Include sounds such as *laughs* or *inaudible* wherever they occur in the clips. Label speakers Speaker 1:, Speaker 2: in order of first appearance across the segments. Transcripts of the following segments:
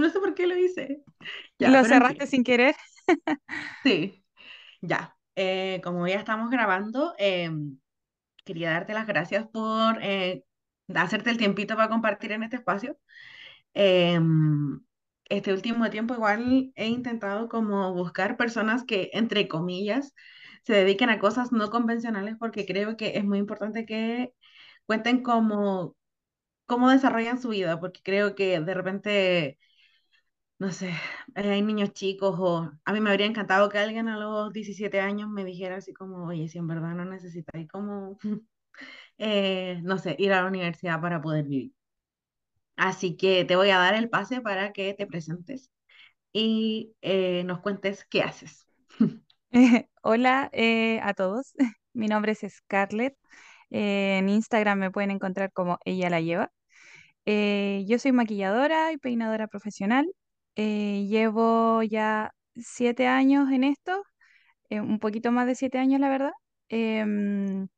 Speaker 1: No sé por qué lo hice. Ya,
Speaker 2: ¿Lo cerraste sin querer? *laughs*
Speaker 1: Sí, ya. Eh, como ya estamos grabando, em, quería darte las gracias por eh, hacerte el tiempito para compartir en este espacio. Em, este último tiempo igual he intentado como buscar personas que, entre comillas, se dediquen a cosas no convencionales porque creo que es muy importante que cuenten cómo, cómo desarrollan su vida, porque creo que de repente no sé, eh, hay niños chicos o a mí me habría encantado que alguien a los 17 años me dijera así como, oye, si en verdad no necesitáis como, *laughs* eh, no sé, ir a la universidad para poder vivir. Así que te voy a dar el pase para que te presentes y eh, nos cuentes qué haces. *laughs*
Speaker 2: Hola eh, a todos, *laughs* mi nombre es Scarlett. Eh, en Instagram me pueden encontrar como ella la lleva. Eh, yo soy maquilladora y peinadora profesional. Eh, llevo ya siete años en esto, eh, un poquito más de siete años, la verdad. Em,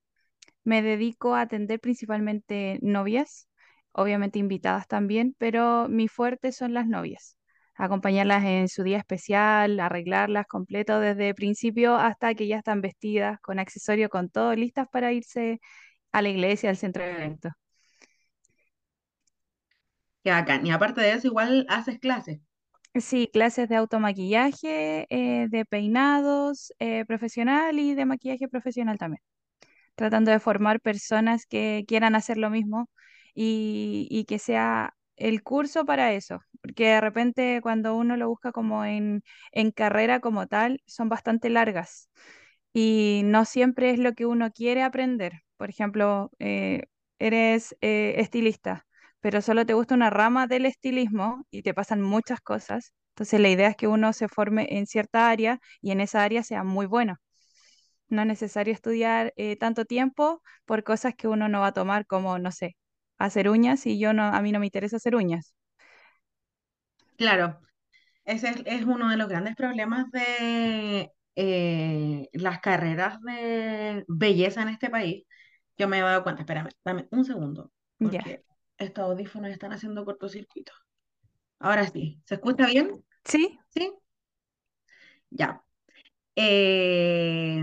Speaker 2: me dedico a atender principalmente novias, obviamente invitadas también, pero mi fuerte son las novias. Acompañarlas en su día especial, arreglarlas completo desde principio hasta que ya están vestidas, con accesorio, con todo, listas para irse a la iglesia, al centro de eventos.
Speaker 1: Qué bacán. Y aparte de eso, igual haces clases.
Speaker 2: Sí, clases de automaquillaje, eh, de peinados eh, profesional y de maquillaje profesional también. tratando de formar personas que quieran hacer lo mismo y, y que sea el curso para eso, porque de repente cuando uno lo busca como en, en carrera como tal, son bastante largas y no siempre es lo que uno quiere aprender. Por ejemplo, eh, eres eh, estilista, pero solo te gusta una rama del estilismo y te pasan muchas cosas. Entonces la idea es que uno se forme en cierta área y en esa área sea muy bueno. No es necesario estudiar eh, tanto tiempo por cosas que uno no va a tomar como, no sé, hacer uñas y yo no, a mí no me interesa hacer uñas.
Speaker 1: Claro, ese es, es uno de los grandes problemas de eh, las carreras de belleza en este país. Yo me he dado cuenta, espérame, dame un segundo,
Speaker 2: Ya.
Speaker 1: porque estos audífonos están haciendo cortocircuito. Ahora sí, ¿se escucha bien?
Speaker 2: Sí,
Speaker 1: ¿Sí? Ya. Eh,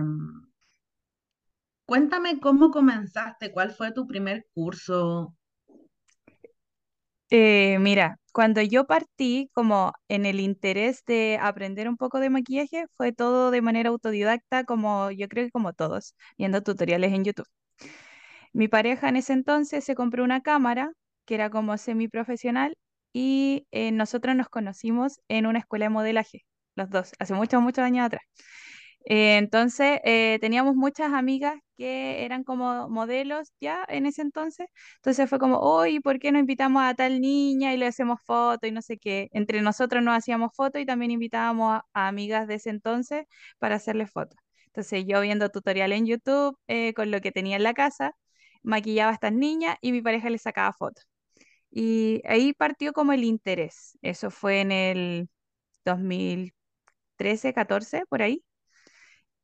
Speaker 1: cuéntame cómo comenzaste, cuál fue tu primer curso.
Speaker 2: eh, mira, cuando yo partí como en el interés de aprender un poco de maquillaje, fue todo de manera autodidacta, como yo creo que como todos, viendo tutoriales en YouTube. Mi pareja en ese entonces se compró una cámara que era como semiprofesional y eh, nosotros nos conocimos en una escuela de modelaje, los dos, hace muchos, muchos años atrás. Eh, entonces, eh, teníamos muchas amigas que eran como modelos ya en ese entonces. Entonces fue como, oye, ¿por qué no invitamos a tal niña y le hacemos foto y no sé qué? Entre nosotros nos hacíamos fotos y también invitábamos a, a amigas de ese entonces para hacerles fotos. Entonces yo viendo tutorial en YouTube eh, con lo que tenía en la casa, maquillaba a estas niñas y mi pareja les sacaba fotos. Y ahí partió como el interés. Eso fue en el 2013, 14, por ahí.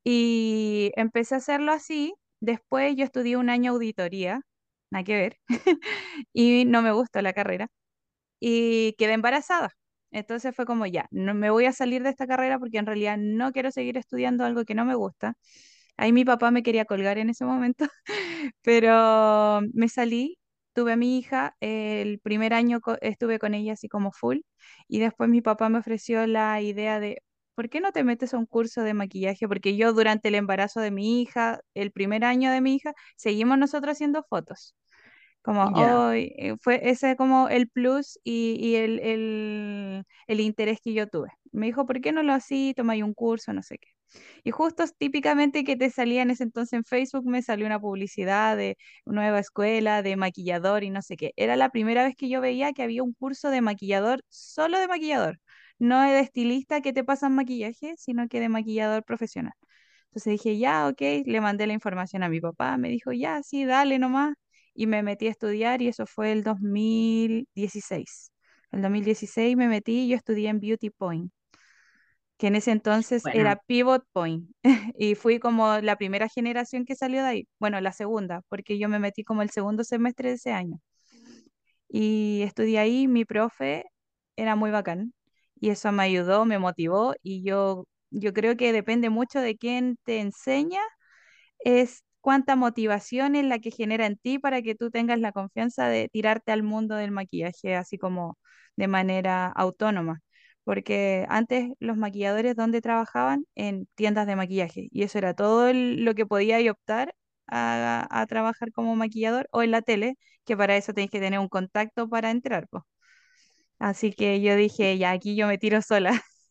Speaker 2: Y empecé a hacerlo así. Después yo estudié un año auditoría, nada que ver, *laughs* y no me gustó la carrera. Y quedé embarazada. Entonces fue como ya, no me voy a salir de esta carrera porque en realidad no quiero seguir estudiando algo que no me gusta. Ahí mi papá me quería colgar en ese momento, *laughs* pero me salí, tuve a mi hija, el primer año co- estuve con ella así como full, y después mi papá me ofreció la idea de, ¿por qué no te metes a un curso de maquillaje? Porque yo durante el embarazo de mi hija, el primer año de mi hija, seguimos nosotros haciendo fotos. Como hoy fue ese como el plus y, y el, el, el interés que yo tuve. Me dijo, ¿por qué no lo así? Toma ahí un curso, no sé qué. Y justo típicamente que te salía en ese entonces en Facebook, me salió una publicidad de nueva escuela, de maquillador y no sé qué. Era la primera vez que yo veía que había un curso de maquillador, solo de maquillador, no de estilista que te pasan maquillaje, sino que de maquillador profesional. Entonces dije, ya, ok, le mandé la información a mi papá, me dijo, ya, sí, dale nomás. Y me metí a estudiar y eso fue el 2016. El 2016 me metí y yo estudié en Beauty Point que en ese entonces era Pivot Point *laughs* y fui como la primera generación que salió de ahí, bueno, la segunda, porque yo me metí como el segundo semestre de ese año y estudié ahí, mi profe, era muy bacán. Y eso me ayudó, me motivó y yo, yo creo que depende mucho de quién te enseña es cuánta motivación es la que genera en ti para que tú tengas la confianza de tirarte al mundo del maquillaje así como de manera autónoma. Porque antes los maquilladores, ¿dónde trabajaban? En tiendas de maquillaje. Y eso era todo el- lo que podía y optar a, a trabajar como maquillador o en la tele, que para eso tenés que tener un contacto para entrar, po. Así que yo dije, ya aquí yo me tiro sola. *laughs*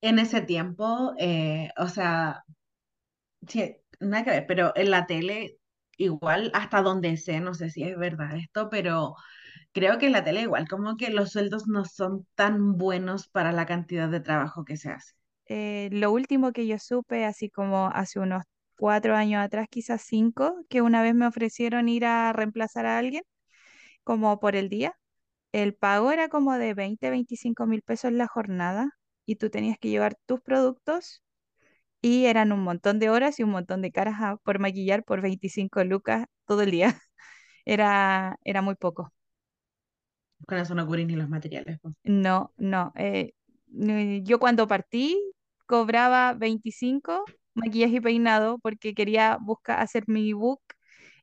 Speaker 1: En ese tiempo, eh, o sea, sí, nada que ver, pero en la tele, igual hasta donde sé, no sé si es verdad esto, pero creo que en la tele igual, como que los sueldos no son tan buenos para la cantidad de trabajo que se hace.
Speaker 2: Eh, lo último que yo supe, así como hace unos cuatro años atrás, quizás cinco, que una vez me ofrecieron ir a reemplazar a alguien, como por el día. El pago era como de 20, 25 mil pesos la jornada y tú tenías que llevar tus productos y eran un montón de horas y un montón de caras por maquillar por 25 lucas todo el día. *laughs* Era, era muy poco.
Speaker 1: Con eso no ni los materiales. pues.
Speaker 2: No, no. eh, yo cuando partí cobraba 25 maquillaje y peinado porque quería buscar hacer mi book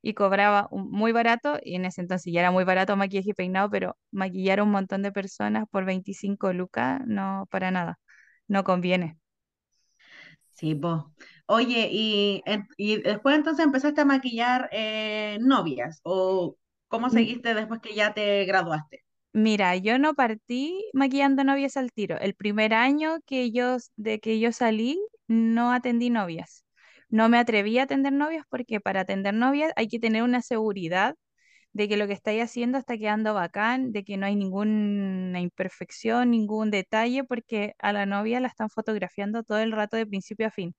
Speaker 2: y cobraba un- muy barato y en ese entonces ya era muy barato maquillaje y peinado, pero maquillar a un montón de personas por 25 lucas no, para nada, no conviene.
Speaker 1: Sí, pues. Oye, y, y después entonces empezaste a maquillar eh, novias, o cómo seguiste después que ya te graduaste?
Speaker 2: Mira, yo no partí maquillando novias al tiro. El primer año que yo, de que yo salí, no atendí novias. No me atreví a atender novias porque para atender novias hay que tener una seguridad de que lo que estáis haciendo está quedando bacán, de que no hay ninguna imperfección, ningún detalle, porque a la novia la están fotografiando todo el rato de principio a fin.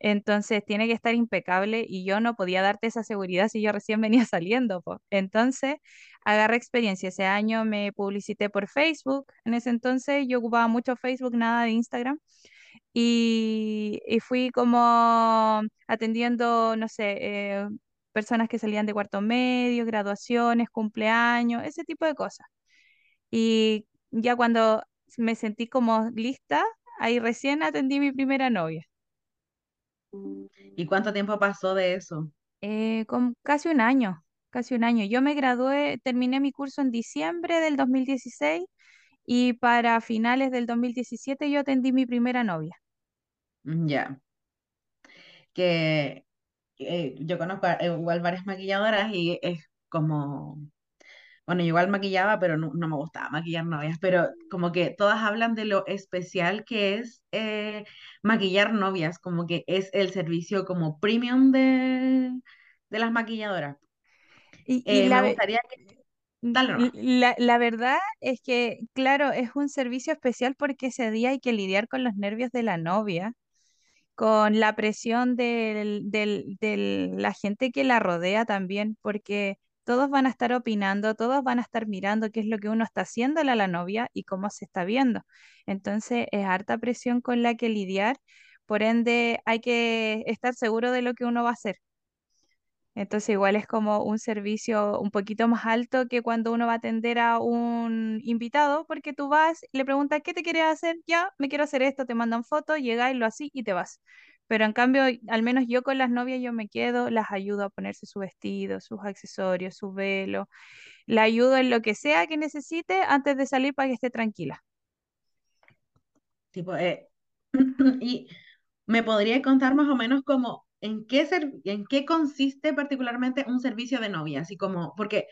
Speaker 2: Entonces tiene que estar impecable y yo no podía darte esa seguridad si yo recién venía *laughs* saliendo, po. Entonces agarré experiencia. Ese año me publicité por Facebook. En ese entonces yo ocupaba mucho Facebook, nada de Instagram. Y, y fui como atendiendo, no sé, eh, personas que salían de cuarto medio, graduaciones, cumpleaños, ese tipo de cosas. Y ya cuando me sentí como lista, ahí recién atendí mi primera novia.
Speaker 1: ¿Y cuánto tiempo pasó de eso?
Speaker 2: Eh, con casi un año, casi un año. Yo me gradué, terminé mi curso en diciembre del 2016 y para finales del 2017 yo atendí mi primera novia.
Speaker 1: Mm, Ya, que eh, yo conozco a- igual varias maquilladoras y es como, bueno, yo igual maquillaba, pero no, no me gustaba maquillar novias, pero como que todas hablan de lo especial que es eh, maquillar novias, como que es el servicio como premium de, de las maquilladoras.
Speaker 2: Y,
Speaker 1: Eh, me
Speaker 2: la, ve-
Speaker 1: gustaría que...
Speaker 2: La, la verdad es que, claro, es un servicio especial porque ese día hay que lidiar con los nervios de la novia con la presión del, del, de la gente que la rodea también, porque todos van a estar opinando, todos van a estar mirando qué es lo que uno está haciéndole a la novia y cómo se está viendo. Entonces es harta presión con la que lidiar, por ende hay que estar seguro de lo que uno va a hacer. Entonces igual es como un servicio un poquito más alto que cuando uno va a atender a un invitado, porque tú vas, le preguntas, ¿qué te quieres hacer? Ya, me quiero hacer esto, te mandan fotos, llegas lo así y te vas. Pero en cambio, al menos yo con las novias yo me quedo, las ayudo a ponerse su vestido, sus accesorios, su velo, la ayudo en lo que sea que necesite antes de salir para que esté tranquila.
Speaker 1: Tipo, eh, *clears throat* y me podría contar más o menos como en qué ser, en qué consiste particularmente un servicio de novia, así como, porque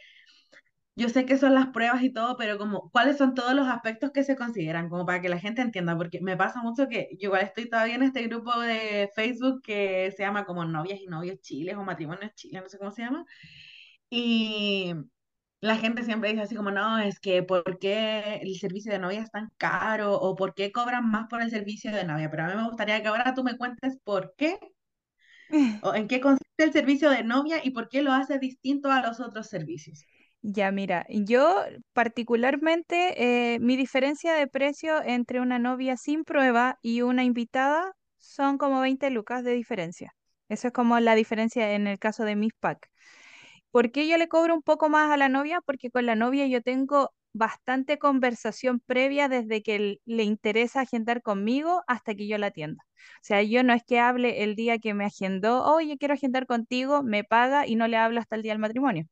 Speaker 1: yo sé que son las pruebas y todo, pero como, ¿cuáles son todos los aspectos que se consideran? Como para que la gente entienda, porque me pasa mucho que yo igual estoy todavía en este grupo de Facebook que se llama como Novias y Novios Chiles o Matrimonios Chiles, no sé cómo se llama, y la gente siempre dice así como, no, es que ¿por qué el servicio de novia es tan caro? ¿O por qué cobran más por el servicio de novia? Pero a mí me gustaría que ahora tú me cuentes por qué *laughs* o en qué consiste el servicio de novia y por qué lo hace distinto a los otros servicios.
Speaker 2: Ya, mira, yo particularmente, eh, mi diferencia de precio entre una novia sin prueba y una invitada son como 20 lucas de diferencia. Eso es como la diferencia en el caso de mis pack. ¿Por qué yo le cobro un poco más a la novia? Porque con la novia yo tengo bastante conversación previa desde que le interesa agendar conmigo hasta que yo la atienda. O sea, yo no es que hable el día que me agendó, oye, quiero agendar contigo, me paga y no le hablo hasta el día del matrimonio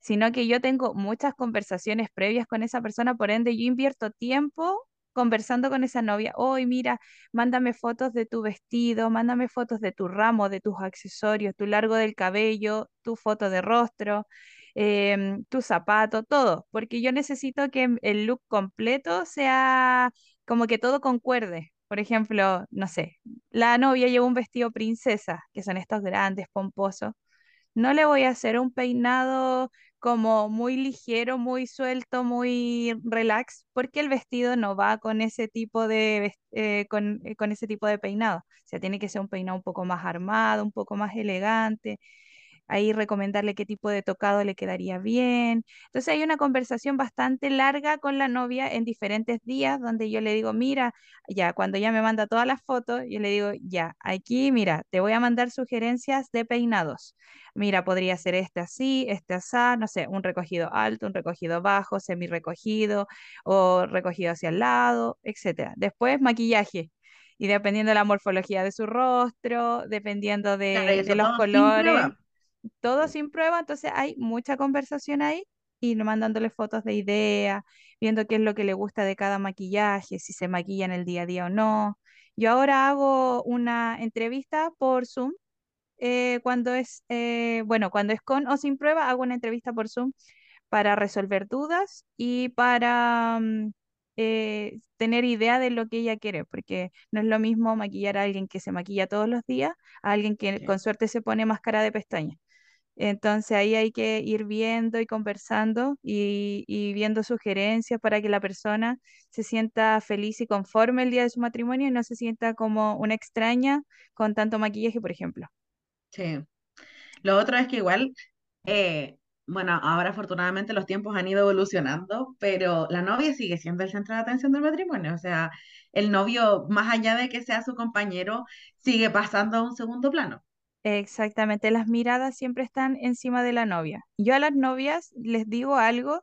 Speaker 2: sino que yo tengo muchas conversaciones previas con esa persona, por ende yo invierto tiempo conversando con esa novia. Hoy, mira, mándame fotos de tu vestido, mándame fotos de tu ramo, de tus accesorios, tu largo del cabello, tu foto de rostro, em, tu zapato, todo, porque yo necesito que el look completo sea como que todo concuerde. Por ejemplo, no sé, la novia lleva un vestido princesa, que son estos grandes, pomposos. No le voy a hacer un peinado como muy ligero, muy suelto, muy relax, porque el vestido no va con ese tipo de, eh, con, eh, con ese tipo de peinado. O sea, tiene que ser un peinado un poco más armado, un poco más elegante ahí recomendarle qué tipo de tocado le quedaría bien. Entonces hay una conversación bastante larga con la novia en diferentes días donde yo le digo, mira, ya, cuando ella me manda todas las fotos, yo le digo, ya, aquí, mira, te voy a mandar sugerencias de peinados. Mira, podría ser este así, este así, no sé, un recogido alto, un recogido bajo, semi recogido o recogido hacia el lado, etcétera. Después, maquillaje. Y dependiendo de la morfología de su rostro, dependiendo
Speaker 1: Claro,
Speaker 2: de, de
Speaker 1: eso
Speaker 2: los
Speaker 1: sin
Speaker 2: colores. Todo sin prueba, entonces hay mucha conversación ahí y mandándole fotos de idea, viendo qué es lo que le gusta de cada maquillaje, si se maquilla en el día a día o no. Yo ahora hago una entrevista por Zoom. eh, cuando es, eh, bueno, cuando es con o sin prueba, hago una entrevista por Zoom para resolver dudas y para mm, eh, tener idea de lo que ella quiere, porque no es lo mismo maquillar a alguien que se maquilla todos los días, a alguien que
Speaker 1: Sí,
Speaker 2: con suerte se pone máscara de pestañas. Entonces ahí hay que ir viendo y conversando y, viendo sugerencias para que la persona se sienta feliz y conforme el día de su matrimonio y no se sienta como una extraña con tanto maquillaje, por ejemplo.
Speaker 1: sí. Lo otro es que igual, eh, bueno, ahora afortunadamente los tiempos han ido evolucionando, pero la novia sigue siendo el centro de atención del matrimonio. O sea, el novio, más allá de que sea su compañero, sigue pasando a un segundo plano.
Speaker 2: Exactamente, las miradas siempre están encima de la novia. Yo a las novias les digo algo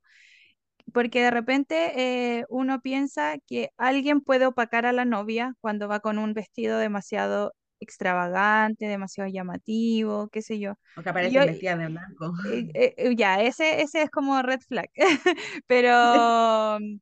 Speaker 2: porque de repente eh, uno piensa que alguien puede opacar a la novia cuando va con un vestido demasiado extravagante, demasiado llamativo, qué sé yo.
Speaker 1: O que aparecen vestidas de blanco.
Speaker 2: eh, eh, eh, ya, ese, ese es como red flag. *laughs* Pero mm,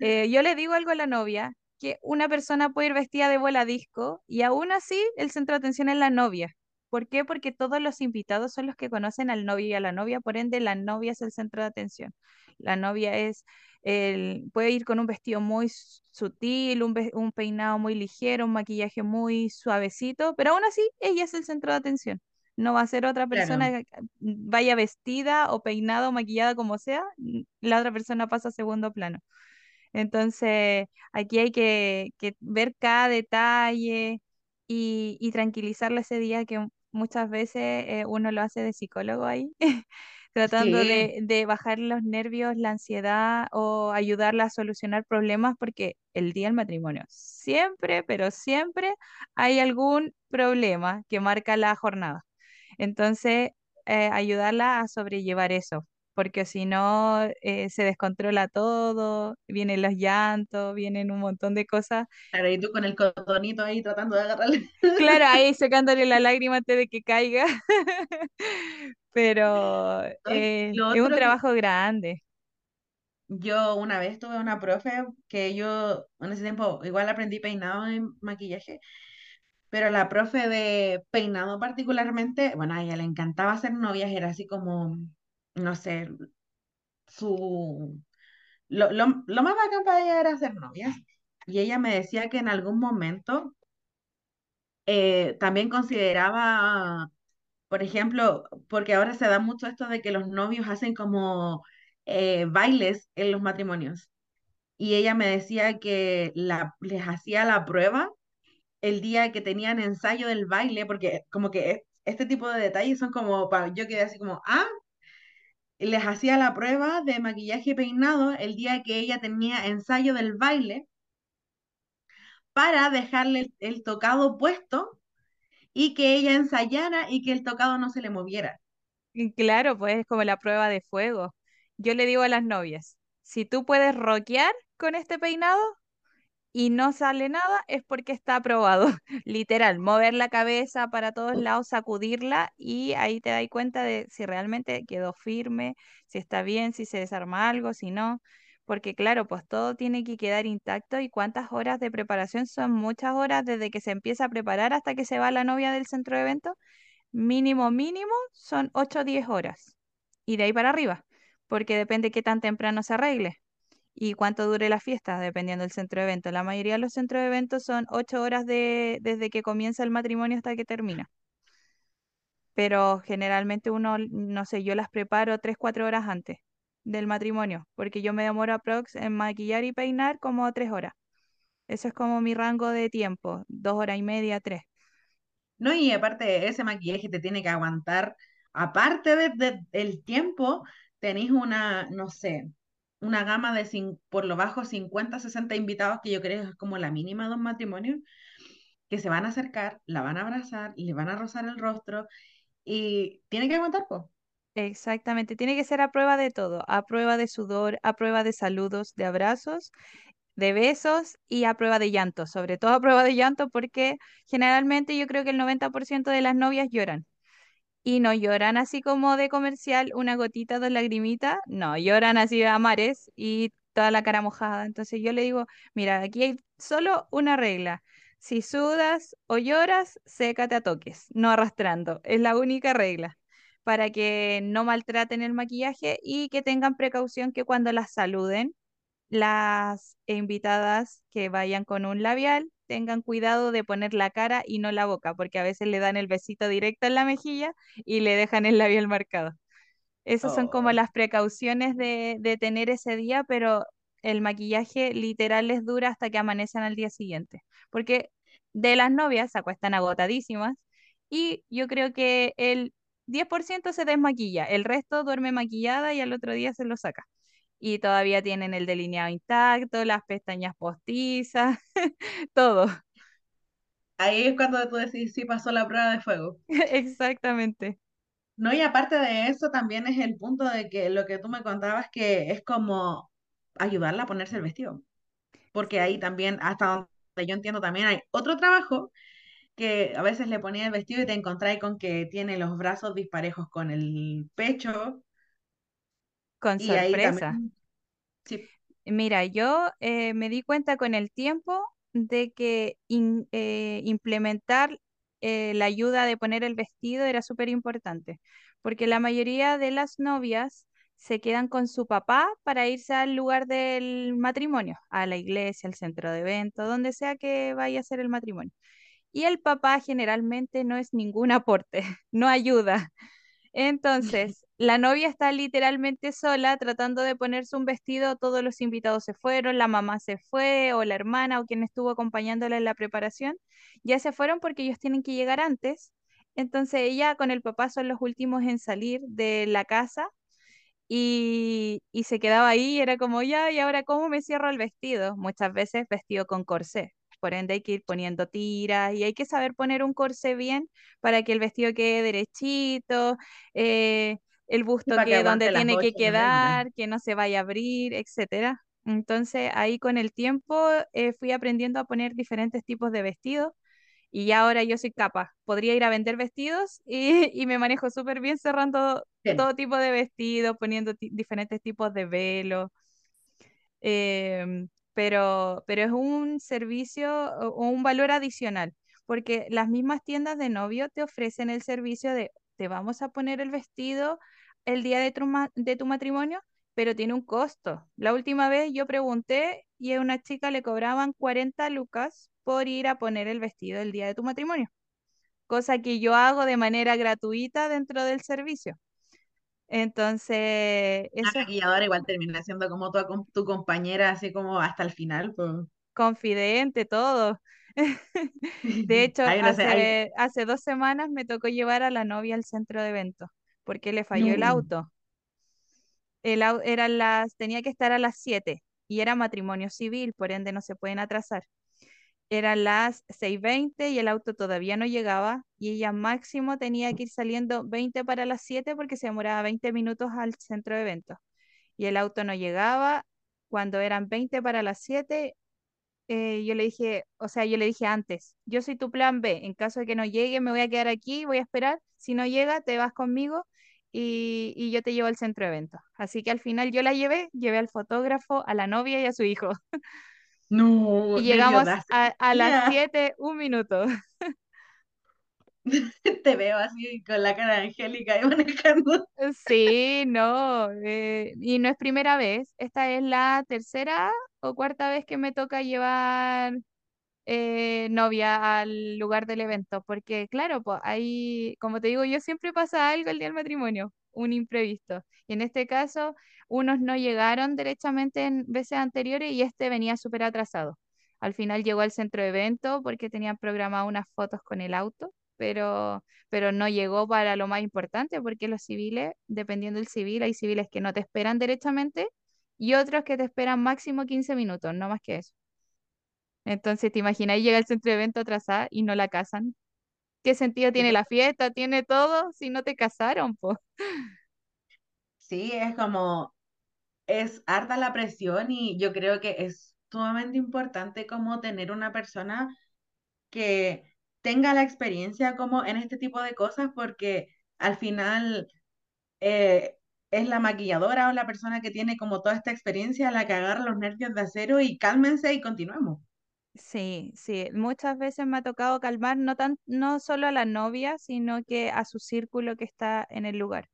Speaker 2: eh, yo le digo algo a la novia, que una persona puede ir vestida de bola disco y aún así el centro de atención es la novia. ¿Por qué? Porque todos los invitados son los que conocen al novio y a la novia, por ende la novia es el centro de atención. La novia es el, puede ir con un vestido muy sutil, un, ve- un peinado muy ligero, un maquillaje muy suavecito, pero aún así ella es el centro de atención. No va a ser otra
Speaker 1: Claro,
Speaker 2: persona que vaya vestida o peinada o maquillada como sea, n- la otra persona pasa a segundo plano. Entonces, aquí hay que, que ver cada detalle y, y tranquilizarla ese día que muchas veces eh, uno lo hace de psicólogo ahí, *laughs* tratando
Speaker 1: sí,
Speaker 2: de, de bajar los nervios, la ansiedad o ayudarla a solucionar problemas, porque el día del matrimonio siempre, pero siempre hay algún problema que marca la jornada. Entonces, eh, ayudarla a sobrellevar eso, porque si no, eh, se descontrola todo, vienen los llantos, vienen un montón de cosas.
Speaker 1: claro, y tú con el cotonito ahí tratando de agarrarle. *laughs*
Speaker 2: Claro, ahí secándole la lágrima antes de que caiga, *laughs* pero eh, es un
Speaker 1: que
Speaker 2: trabajo grande.
Speaker 1: yo una vez tuve una profe que yo en ese tiempo igual aprendí peinado y maquillaje, pero la profe de peinado particularmente, bueno, a ella le encantaba hacer novias, era así como, no sé, su... Lo, lo, lo más bacán para ella era hacer novias. Y ella me decía que en algún momento eh, también consideraba Por ejemplo, porque ahora se da mucho esto de que los novios hacen como eh, bailes en los matrimonios. Y ella me decía que la, les hacía la prueba el día que tenían ensayo del baile, porque como que e- este tipo de detalles son como, pa- yo quedé así como, ah, les hacía la prueba de maquillaje peinado el día que ella tenía ensayo del baile para dejarle el tocado puesto y que ella ensayara y que el tocado no se le moviera.
Speaker 2: Claro, pues es como la prueba de fuego. Yo le digo a las novias. Si tú puedes rockear con este peinado y no sale nada, es porque está aprobado. *laughs* Literal, mover la cabeza para todos lados, sacudirla y ahí te das cuenta de si realmente quedó firme, si está bien, si se desarma algo, si no. Porque claro, pues todo tiene que quedar intacto y cuántas horas de preparación son muchas horas desde que se empieza a preparar hasta que se va la novia del centro de eventos. Mínimo, mínimo son 8 o 10 horas. Y de ahí para arriba, porque depende qué tan temprano se arregle y cuánto dure la fiesta, dependiendo del centro de eventos. La mayoría de los centros de eventos son 8 horas de, desde que comienza el matrimonio hasta que termina. Pero generalmente uno, no sé, yo las preparo 3, 4 horas antes del matrimonio, porque yo me demoro aprox en maquillar y peinar como 3 horas. Eso es como mi rango de tiempo, 2 horas y media, 3.
Speaker 1: No, y aparte ese maquillaje te tiene que aguantar, aparte de, de- del tiempo, tenéis una, no sé, una gama de por lo bajo 50 60 invitados que yo creo que es como la mínima de un matrimonio, que se van a acercar, la van a abrazar, le van a rozar el rostro y tiene que aguantar, pues.
Speaker 2: Exactamente, tiene que ser a prueba de todo, a prueba de sudor, a prueba de saludos, de abrazos, de besos y a prueba de llanto, sobre todo a prueba de llanto porque generalmente yo creo que el 90% de las novias lloran. Y no lloran así como de comercial, una gotita, dos lagrimitas, no, lloran así a mares y toda la cara mojada. Entonces yo le digo, mira, aquí hay solo una regla. Si sudas o lloras, sécate a toques, no arrastrando. Es la única regla para que no maltraten el maquillaje y que tengan precaución que cuando las saluden las invitadas que vayan con un labial tengan cuidado de poner la cara y no la boca, porque a veces le dan el besito directo en la mejilla y le dejan el labial marcado. Esas son como
Speaker 1: Oh,
Speaker 2: las precauciones de, de tener ese día, pero el maquillaje literal les dura hasta que amanecen al día siguiente, porque de las novias se acuestan agotadísimas y yo creo que el 10% se desmaquilla, el resto duerme maquillada y al otro día se lo saca y todavía tienen el delineado intacto, las pestañas postizas, *laughs* todo.
Speaker 1: ahí es cuando tú decís si pasó la prueba de fuego. *laughs*
Speaker 2: Exactamente.
Speaker 1: No, y aparte de eso, también es el punto de que lo que tú me contabas que es como ayudarla a ponerse el vestido. porque ahí también, hasta donde yo entiendo, también hay otro trabajo que a veces le ponía el vestido y te encontráis con que tiene los brazos disparejos con el pecho
Speaker 2: Con
Speaker 1: y
Speaker 2: sorpresa.
Speaker 1: sí,
Speaker 2: Mira, yo eh, me di cuenta con el tiempo de que in- eh, implementar eh, la ayuda de poner el vestido era súper importante, porque la mayoría de las novias se quedan con su papá para irse al lugar del matrimonio, a la iglesia, al centro de eventos, donde sea que vaya a ser el matrimonio. Y el papá generalmente no es ningún aporte, *laughs* no ayuda. Entonces, la novia está literalmente sola tratando de ponerse un vestido, todos los invitados se fueron, la mamá se fue, o la hermana, o quien estuvo acompañándola en la preparación, ya se fueron porque ellos tienen que llegar antes. Entonces, ella con el papá son los últimos en salir de la casa y, y se quedaba ahí, y era como, ya, ¿y ahora cómo me cierro el vestido? Muchas veces vestido con corsé. Por ende hay que ir poniendo tiras y hay que saber poner un corsé bien para que el vestido quede derechito, eh, el busto
Speaker 1: que
Speaker 2: donde tiene que quedar, que no se vaya a abrir, etcétera. Entonces ahí con el tiempo eh, fui aprendiendo a poner diferentes tipos de vestidos y ya ahora yo soy capaz. Podría ir a vender vestidos y, *laughs* y me manejo súper bien cerrando
Speaker 1: Bien,
Speaker 2: todo tipo de vestidos, poniendo diferentes tipos de velos. em, pero, pero es un servicio o un valor adicional, porque las mismas tiendas de novio te ofrecen el servicio de te vamos a poner el vestido el día de tu, de tu matrimonio, pero tiene un costo. La última vez yo pregunté y a una chica le cobraban 40 lucas por ir a poner el vestido el día de tu matrimonio cosa que yo hago de manera gratuita dentro del servicio. Entonces,
Speaker 1: una
Speaker 2: eso es
Speaker 1: maquilladora igual termina siendo como tu, tu compañera, así como hasta el final, pues.
Speaker 2: confidente, todo. *laughs* De *laughs* hecho, hace, hace dos semanas me tocó llevar a la novia al centro de eventos porque le falló el auto. El, eran las, tenía que estar a las 7 y era matrimonio civil, por ende no se pueden atrasar. Eran las seis veinte y el auto todavía no llegaba y ella máximo tenía que ir saliendo 20 para las 7 porque se demoraba 20 minutos al centro de eventos. Y el auto no llegaba cuando eran 20 para las 7, eh, yo le dije, o sea, yo le dije antes, yo soy tu plan B, en caso de que no llegue, me voy a quedar aquí, voy a esperar, si no llega, te vas conmigo y, y yo te llevo al centro de eventos. Así que al final yo la llevé, llevé al fotógrafo, a la novia y a su hijo. *laughs*
Speaker 1: No,
Speaker 2: Y llegamos a, a *laughs* las
Speaker 1: energía.
Speaker 2: 7, un minuto. *laughs*
Speaker 1: Te veo así con la cara angélica y manejando. *laughs*
Speaker 2: Sí, no, eh, y no es primera vez, esta es la tercera o cuarta vez que me toca llevar eh, novia al lugar del evento, porque claro, pues ahí, como te digo, yo siempre pasa algo el día del matrimonio, un imprevisto. Y en este caso, unos no llegaron derechamente en veces anteriores y este venía súper atrasado. Al final llegó al centro de evento porque tenían programado unas fotos con el auto, pero, pero no llegó para lo más importante, porque los civiles, dependiendo del civil, hay civiles que no te esperan derechamente y otros que te esperan máximo 15 minutos, no más que eso. Entonces, ¿te imaginas? Llega al centro de evento atrasada y no la casan. ¿Qué sentido tiene la fiesta? ¿Tiene todo si no te casaron, po?
Speaker 1: Sí, es como, es harta la presión y yo creo que es sumamente importante como tener una persona que tenga la experiencia como en este tipo de cosas porque al final eh, es la maquilladora o la persona que tiene como toda esta experiencia la que agarra los nervios de acero y cálmense y continuemos.
Speaker 2: Sí, sí, muchas veces me ha tocado calmar no tan, no solo a la novia, sino que a su círculo que está en el lugar.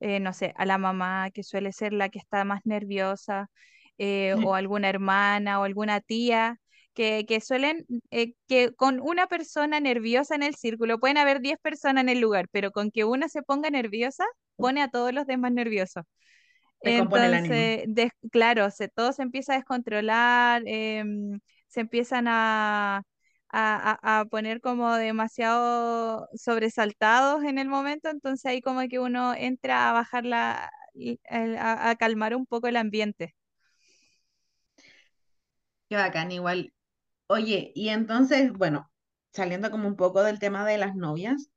Speaker 2: Eh, no sé, a la mamá, que suele ser la que está más nerviosa, eh, o alguna hermana o alguna tía, que, que suelen, eh, que con una persona nerviosa en el círculo, pueden haber 10 personas en el lugar, pero con que una se ponga nerviosa, pone a todos los demás nerviosos. Entonces, des- claro, se, todo se empieza a descontrolar, em, se empiezan a, a, a- a poner como demasiado sobresaltados en el momento, entonces ahí como que uno entra a bajar la, a calmar un poco el ambiente.
Speaker 1: Qué bacán, igual. Oye, y entonces, bueno, saliendo como un poco del tema de las novias,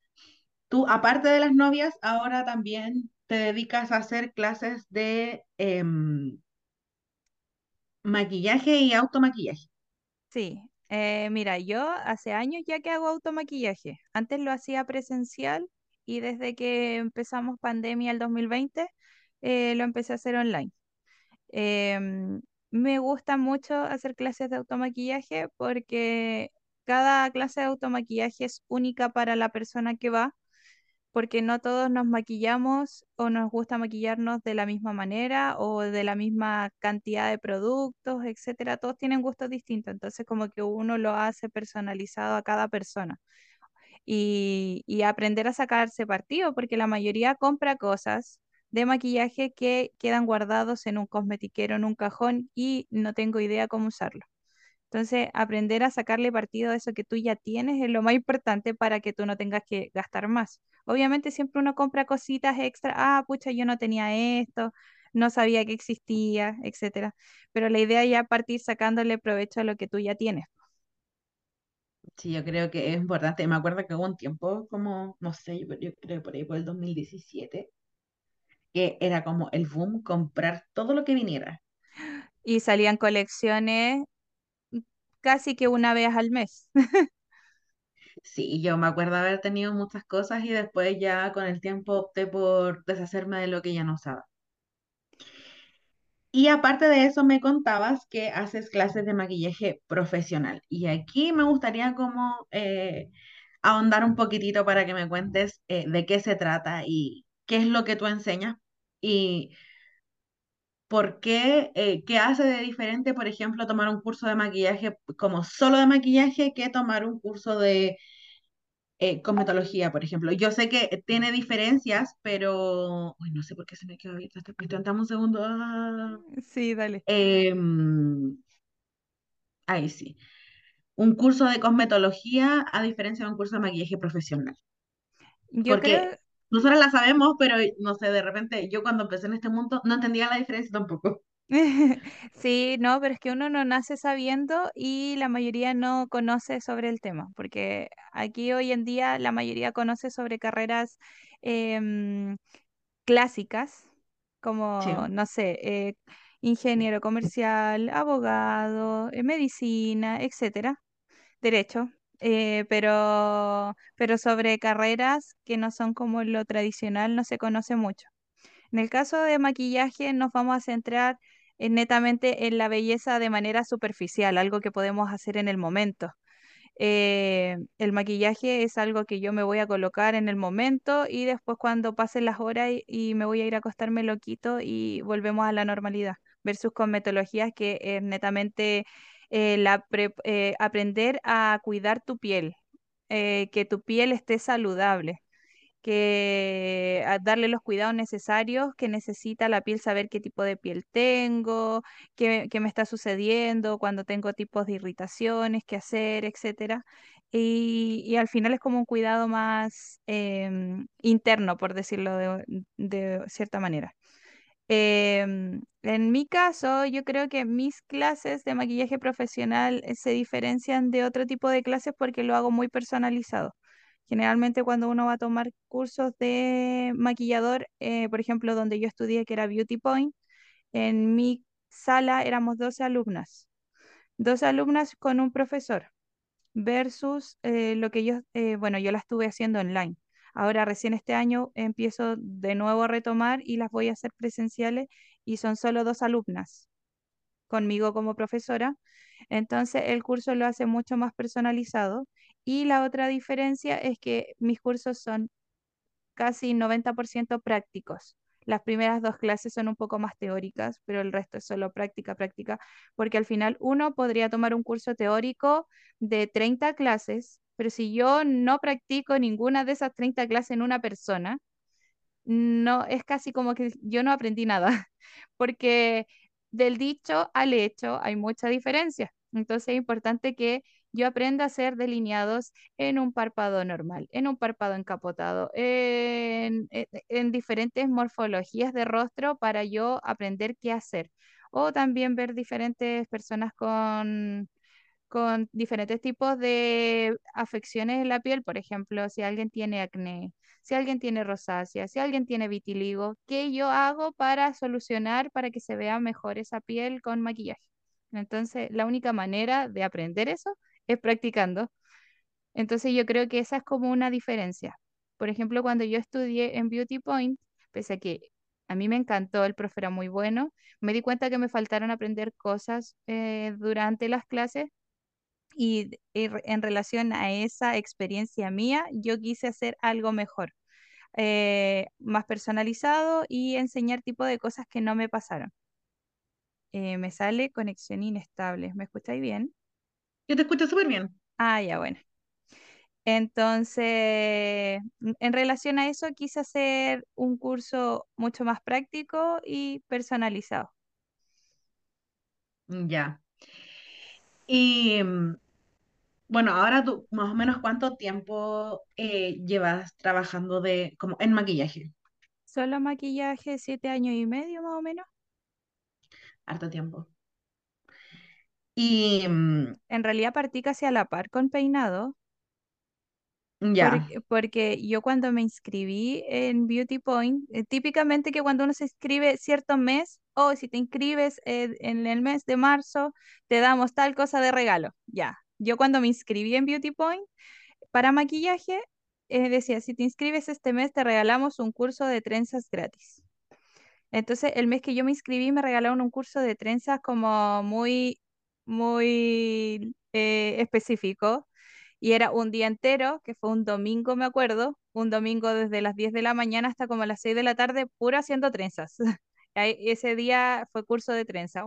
Speaker 1: tú, aparte de las novias, ahora también te dedicas a hacer clases de em, maquillaje y automaquillaje.
Speaker 2: Sí, eh, mira, yo hace años ya que hago automaquillaje. Antes lo hacía presencial y desde que empezamos pandemia el 2020, eh, lo empecé a hacer online. Em, me gusta mucho hacer clases de automaquillaje porque cada clase de automaquillaje es única para la persona que va, porque no todos nos maquillamos o nos gusta maquillarnos de la misma manera o de la misma cantidad de productos, etcétera. Todos tienen gustos distintos, entonces como que uno lo hace personalizado a cada persona y, y aprender a sacarse partido, porque la mayoría compra cosas de maquillaje que quedan guardados en un cosmetiquero, en un cajón y no tengo idea cómo usarlo. Entonces, aprender a sacarle partido a eso que tú ya tienes es lo más importante para que tú no tengas que gastar más. Obviamente siempre uno compra cositas extra, ah, pucha, yo no tenía esto, no sabía que existía, etcétera. Pero la idea ya es partir sacándole provecho a lo que tú ya tienes.
Speaker 1: Sí, yo creo que es importante. Me acuerdo que hubo un tiempo como, no sé, yo, yo creo por ahí por el 2017, que era como el boom comprar todo lo que viniera.
Speaker 2: Y salían colecciones casi que una vez al mes. *laughs*
Speaker 1: Sí, yo me acuerdo haber tenido muchas cosas y después ya con el tiempo opté por deshacerme de lo que ya no usaba. Y aparte de eso, me contabas que haces clases de maquillaje profesional. Y aquí me gustaría como eh, ahondar un poquitito para que me cuentes eh, de qué se trata y qué es lo que tú enseñas y por qué, eh, qué hace de diferente, por ejemplo, tomar un curso de maquillaje como solo de maquillaje que tomar un curso de eh, cosmetología, por ejemplo. Yo sé que tiene diferencias, pero... Uy, no sé por qué se me quedó abierta esta cuestión. Dame un segundo. Ah.
Speaker 2: Sí, dale.
Speaker 1: Em, ahí sí. Un curso de cosmetología a diferencia de un curso de maquillaje profesional.
Speaker 2: Yo
Speaker 1: Porque
Speaker 2: creo,
Speaker 1: nosotras la sabemos, pero no sé, de repente yo cuando empecé en este mundo no entendía la diferencia tampoco. *laughs*
Speaker 2: Sí, no, pero es que uno no nace sabiendo y la mayoría no conoce sobre el tema, porque aquí hoy en día la mayoría conoce sobre carreras em, clásicas, como,
Speaker 1: Sí.
Speaker 2: no sé, eh, ingeniero comercial, abogado, eh, medicina, etcétera, derecho, eh, pero, pero sobre carreras que no son como lo tradicional no se conoce mucho. En el caso de maquillaje nos vamos a centrar eh, netamente en la belleza de manera superficial, algo que podemos hacer en el momento. Eh, el maquillaje es algo que yo me voy a colocar en el momento y después cuando pasen las horas y, y me voy a ir a acostar me lo quito y volvemos a la normalidad. Versus con metodologías que es netamente eh, la pre- eh, aprender a cuidar tu piel, eh, que tu piel esté saludable que darle los cuidados necesarios que necesita la piel, saber qué tipo de piel tengo, qué, qué me está sucediendo, cuando tengo tipos de irritaciones, qué hacer, etcétera. Y, y al final es como un cuidado más em, interno, por decirlo de, de cierta manera. Em, en mi caso, yo creo que mis clases de maquillaje profesional eh, se diferencian de otro tipo de clases porque lo hago muy personalizado. Generalmente cuando uno va a tomar cursos de maquillador, eh, por ejemplo, donde yo estudié, que era Beauty Point, en mi sala éramos 12 alumnas, 12 alumnas con un profesor versus eh, lo que yo, bueno, yo la estuve haciendo online. Ahora recién este año empiezo de nuevo a retomar y las voy a hacer presenciales y son solo dos alumnas conmigo como profesora. Entonces el curso lo hace mucho más personalizado y la otra diferencia es que mis cursos son casi 90% prácticos. Las primeras dos clases son un poco más teóricas, pero el resto es solo práctica, práctica, porque al final uno podría tomar un curso teórico de 30 clases, pero si yo no practico ninguna de esas 30 clases en una persona, no, es casi como que yo no aprendí nada, *laughs* porque del dicho al hecho hay mucha diferencia. Entonces es importante que yo aprenda a hacer delineados en un párpado normal, en un párpado encapotado, en, en- en diferentes morfologías de rostro para yo aprender qué hacer. O también ver diferentes personas con con diferentes tipos de afecciones en la piel, por ejemplo, si alguien tiene acné, si alguien tiene rosácea, si alguien tiene vitiligo, ¿qué yo hago para solucionar para que se vea mejor esa piel con maquillaje? Entonces, la única manera de aprender eso es practicando. Entonces, yo creo que esa es como una diferencia. Por ejemplo, cuando yo estudié en Beauty Point, pese a que a mí me encantó, el profe era muy bueno, me di cuenta que me faltaron aprender cosas eh, durante las clases y, y en relación a esa experiencia mía, yo quise hacer algo mejor, eh, más personalizado y enseñar tipo de cosas que no me pasaron. Eh, me sale conexión inestable. ¿Me escucháis bien?
Speaker 1: Yo te escucho súper bien.
Speaker 2: Ah, ya, bueno. Entonces, en relación a eso, quise hacer un curso mucho más práctico y personalizado.
Speaker 1: Ya. Y mm, bueno, ahora tú, más o menos, ¿cuánto tiempo eh, llevas trabajando de, como en maquillaje?
Speaker 2: Solo maquillaje, siete años y medio más o menos.
Speaker 1: Harto tiempo. Y mm,
Speaker 2: En realidad partí casi a la par con peinado,
Speaker 1: ya,
Speaker 2: porque yo cuando me inscribí en Beauty Point, eh, típicamente que cuando uno se inscribe cierto mes, o si te inscribes eh, en el mes de marzo, te damos tal cosa de regalo. Ya. Yo cuando me inscribí en Beauty Point para maquillaje, eh, decía, si te inscribes este mes, te regalamos un curso de trenzas gratis. Entonces, el mes que yo me inscribí, me regalaron un curso de trenzas como muy, muy eh, específico. Y era un día entero, que fue un domingo, me acuerdo, un domingo desde las 10 de la mañana hasta como las 6 de la tarde, puro haciendo trenzas. *laughs* Ese día fue curso de trenza,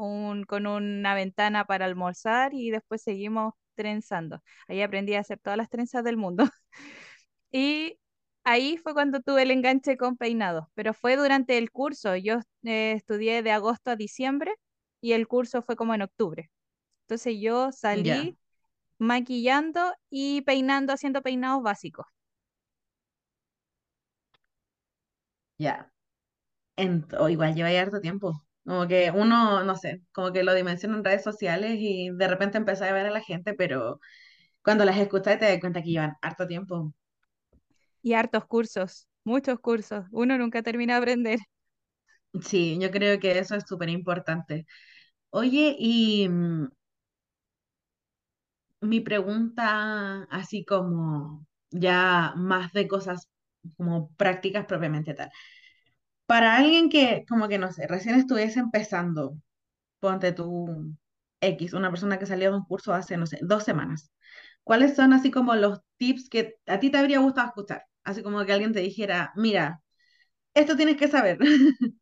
Speaker 2: con una ventana para almorzar y después seguimos trenzando. Ahí aprendí a hacer todas las trenzas del mundo. *laughs* Y ahí fue cuando tuve el enganche con peinados, pero fue durante el curso. Yo eh, estudié de agosto a diciembre y el curso fue como en octubre. Entonces yo salí maquillando y peinando, haciendo peinados básicos.
Speaker 1: ya. O igual lleva ya harto tiempo. Como que uno, no sé, como que lo dimensiona en redes sociales y de repente empezás a ver a la gente, pero cuando las escuchas te das cuenta que llevan harto tiempo.
Speaker 2: Y hartos cursos, muchos cursos. Uno nunca termina de aprender.
Speaker 1: Sí, yo creo que eso es súper importante. Oye, y mm, mi pregunta, así como ya más de cosas como prácticas propiamente tal. Para alguien que, como que no sé, recién estuviese empezando, ponte tú X, una persona que salió de un curso hace, no sé, dos semanas. ¿Cuáles son así como los tips que a ti te habría gustado escuchar? Así como que alguien te dijera, mira, esto tienes que saber. *laughs*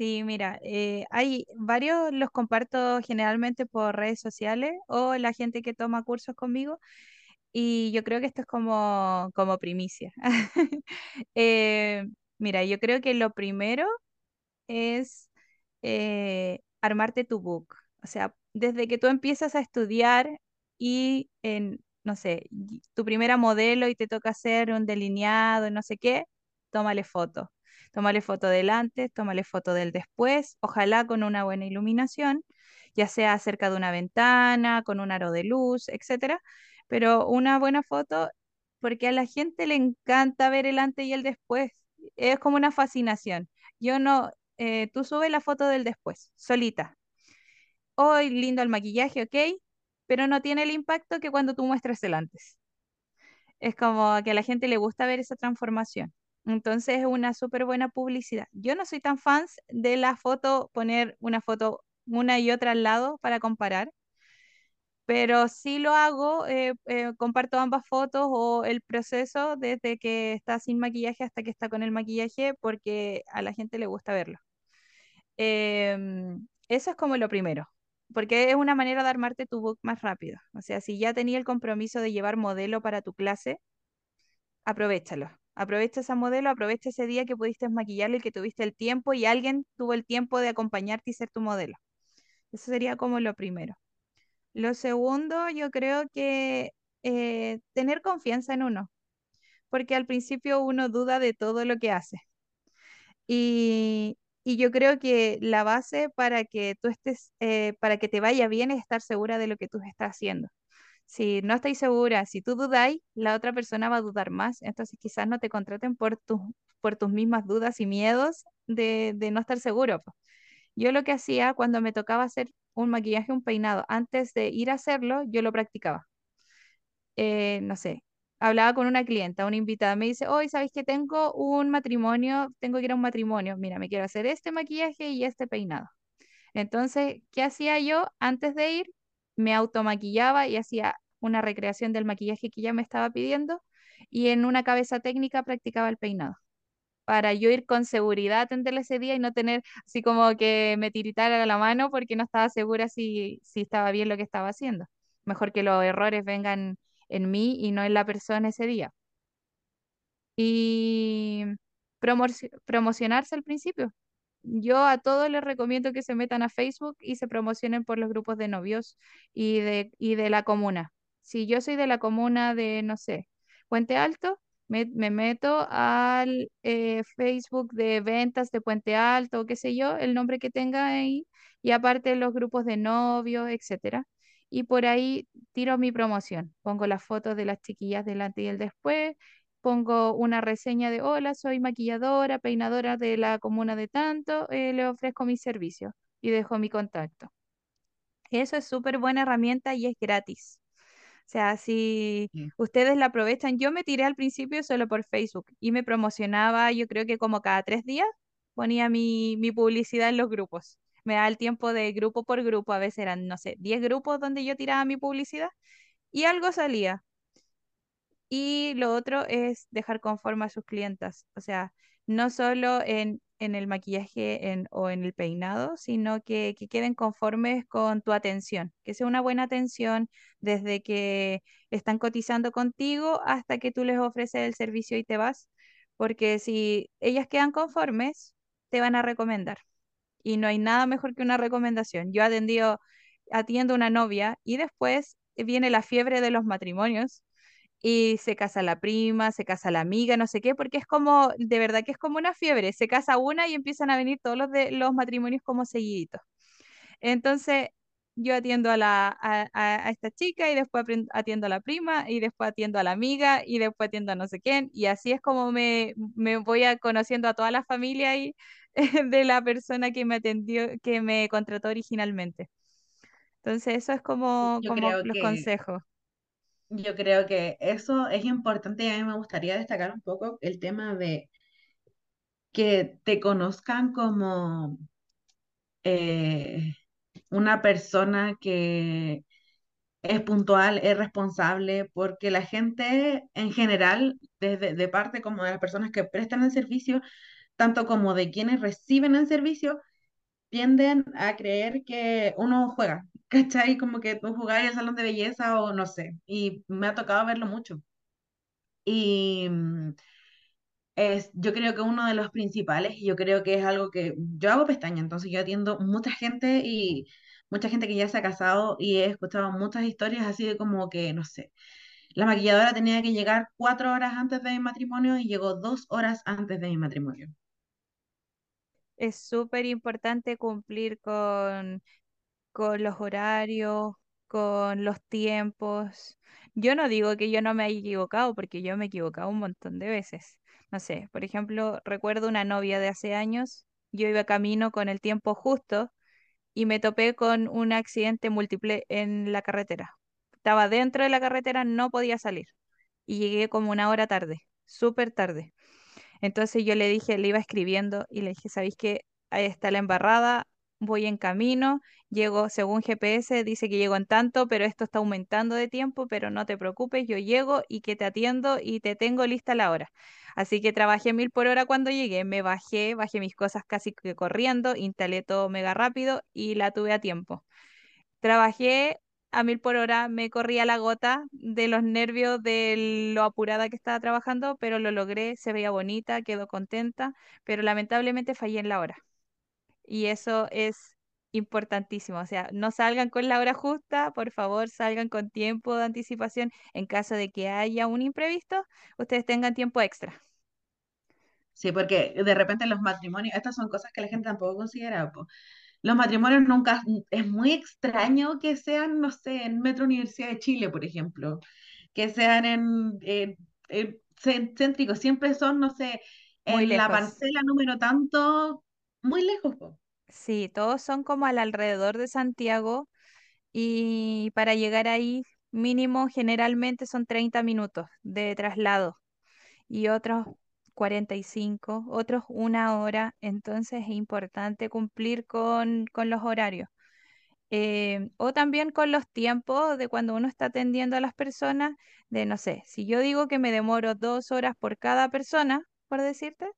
Speaker 2: Sí, mira, eh, hay varios, los comparto generalmente por redes sociales o la gente que toma cursos conmigo y yo creo que esto es como, como primicia. *laughs* Eh, mira, yo creo que lo primero es eh, armarte tu book. O sea, desde que tú empiezas a estudiar y en, no sé, tu primera modelo y te toca hacer un delineado, no sé qué, tómale foto. Tómale foto del antes, tómale foto del después, ojalá con una buena iluminación, ya sea cerca de una ventana, con un aro de luz, etcétera. Pero una buena foto, porque a la gente le encanta ver el antes y el después. Es como una fascinación. Yo no, eh, tú subes la foto del después, solita. Hoy lindo el maquillaje, ok, pero no tiene el impacto que cuando tú muestras el antes. Es como que a la gente le gusta ver esa transformación. Entonces es una súper buena publicidad. Yo no soy tan fan de la foto, poner una foto una y otra al lado para comparar, pero sí lo hago, eh, eh, comparto ambas fotos o el proceso desde que está sin maquillaje hasta que está con el maquillaje porque a la gente le gusta verlo. Em, eso es como lo primero, porque es una manera de armarte tu book más rápido. O sea, si ya tenía el compromiso de llevar modelo para tu clase, aprovéchalo. Aprovecha esa modelo, aprovecha ese día que pudiste maquillarle y que tuviste el tiempo y alguien tuvo el tiempo de acompañarte y ser tu modelo. Eso sería como lo primero. Lo segundo, yo creo que eh, tener confianza en uno, porque al principio uno duda de todo lo que hace. Y, y yo creo que la base para que tú estés, eh, para que te vaya bien es estar segura de lo que tú estás haciendo. Si no estáis segura, si tú dudáis, la otra persona va a dudar más. Entonces quizás no te contraten por, tus por tus mismas dudas y miedos de, de no estar seguro. Yo lo que hacía cuando me tocaba hacer un maquillaje, un peinado, antes de ir a hacerlo, yo lo practicaba eh, no sé, hablaba con una clienta, una invitada, me dice, hoy sabéis que tengo un matrimonio, tengo que ir a un matrimonio, mira, me quiero hacer este maquillaje y este peinado. Entonces, ¿qué hacía yo antes de ir? Me automaquillaba y hacía una recreación del maquillaje que ella me estaba pidiendo y en una cabeza técnica practicaba el peinado. Para yo ir con seguridad a atenderle ese día y no tener así como que me tiritara la mano porque no estaba segura si, si estaba bien lo que estaba haciendo. Mejor que los errores vengan en mí y no en la persona ese día. Y promoci- promocionarse al principio. Yo a todos les recomiendo que se metan a Facebook y se promocionen por los grupos de novios y de, y de la comuna. Si yo soy de la comuna de, no sé, Puente Alto, me, me meto al eh, Facebook de ventas de Puente Alto, qué sé yo, el nombre que tenga ahí, y aparte los grupos de novios, etcétera. Y por ahí tiro mi promoción. Pongo las fotos de las chiquillas delante y el después, pongo una reseña de, hola, soy maquilladora, peinadora de la comuna de tanto, eh, le ofrezco mi servicio y dejo mi contacto. Eso es súper buena herramienta y es gratis. O sea, si
Speaker 1: Sí.
Speaker 2: ustedes la aprovechan, yo me tiré al principio solo por Facebook y me promocionaba, yo creo que como cada tres días ponía mi, mi publicidad en los grupos. Me da el tiempo de grupo por grupo, a veces eran, no sé, 10 grupos donde yo tiraba mi publicidad y algo salía. Y lo otro es dejar conforme a sus clientas, o sea, no solo en, en el maquillaje en- o en el peinado, sino que, que queden conformes con tu atención, que sea una buena atención desde que están cotizando contigo hasta que tú les ofreces el servicio y te vas, porque si ellas quedan conformes, te van a recomendar. Y no hay nada mejor que una recomendación. Yo atendido, atiendo una novia y después viene la fiebre de los matrimonios y se casa la prima, se casa la amiga, no sé qué, porque es como, de verdad que es como una fiebre, se casa una y empiezan a venir todos los de los matrimonios como seguiditos. Entonces, yo atiendo a la a, a- a esta chica y después atiendo a la prima y después atiendo a la amiga y después atiendo a no sé quién y así es como me, me voy a conociendo a toda la familia y *laughs* de la persona que me atendió, que me contrató originalmente. Entonces, eso es como, los
Speaker 1: que,
Speaker 2: consejos.
Speaker 1: Yo creo que eso es importante y a mí me gustaría destacar un poco el tema de que te conozcan como eh, una persona que es puntual, es responsable, porque la gente en general, desde de parte como de las personas que prestan el servicio, tanto como de quienes reciben el servicio, tienden a creer que uno juega, *laughs* ¿cachai? Como que tú jugás en el salón de belleza o no sé, y me ha tocado verlo mucho. Y mm, es, yo creo que uno de los principales, yo creo que es algo que yo hago pestaña, entonces yo atiendo mucha gente y mucha gente que ya se ha casado y he escuchado muchas historias así de como que, no sé, la maquilladora tenía que llegar cuatro horas antes de mi matrimonio y llegó dos horas antes de mi matrimonio.
Speaker 2: Es súper importante cumplir con con los horarios, con los tiempos. Yo no digo que yo no me haya equivocado, porque yo me he equivocado un montón de veces. No sé, por ejemplo, recuerdo una novia de hace años, yo iba camino con el tiempo justo y me topé con un accidente múltiple en la carretera. Estaba dentro de la carretera, no podía salir y llegué como una hora tarde, súper tarde. Entonces yo le dije, le iba escribiendo y le dije, ¿sabéis qué? Ahí está la embarrada, voy en camino, llego según GPS, dice que llego en tanto, pero esto está aumentando de tiempo, pero no te preocupes, yo llego y que te atiendo y te tengo lista la hora. Así que trabajé mil por hora cuando llegué, me bajé, bajé mis cosas casi que corriendo, instalé todo mega rápido y la tuve a tiempo. Trabajé a mil por hora, me corría la gota de los nervios, de lo apurada que estaba trabajando, pero lo logré, se veía bonita, quedó contenta, pero lamentablemente fallé en la hora. Y eso es importantísimo. O sea, no salgan con la hora justa, por favor, salgan con tiempo de anticipación. En caso de que haya un imprevisto, ustedes tengan tiempo extra.
Speaker 1: Sí, porque de repente los matrimonios, estas son cosas que la gente tampoco considera, po. Los matrimonios nunca, es muy extraño que sean, no sé, en Metro Universidad de Chile, por ejemplo, que sean en, en- en cén- céntricos, siempre son, no sé,
Speaker 2: Muy
Speaker 1: en la parcela número tanto, muy lejos, po.
Speaker 2: Sí, todos son como al alrededor de Santiago y para llegar ahí mínimo generalmente son 30 minutos de traslado y otros 45, otros una hora, entonces es importante cumplir con, con los horarios. Eh, o también con los tiempos de cuando uno está atendiendo a las personas, de no sé, si yo digo que me demoro dos horas por cada persona, por decirte,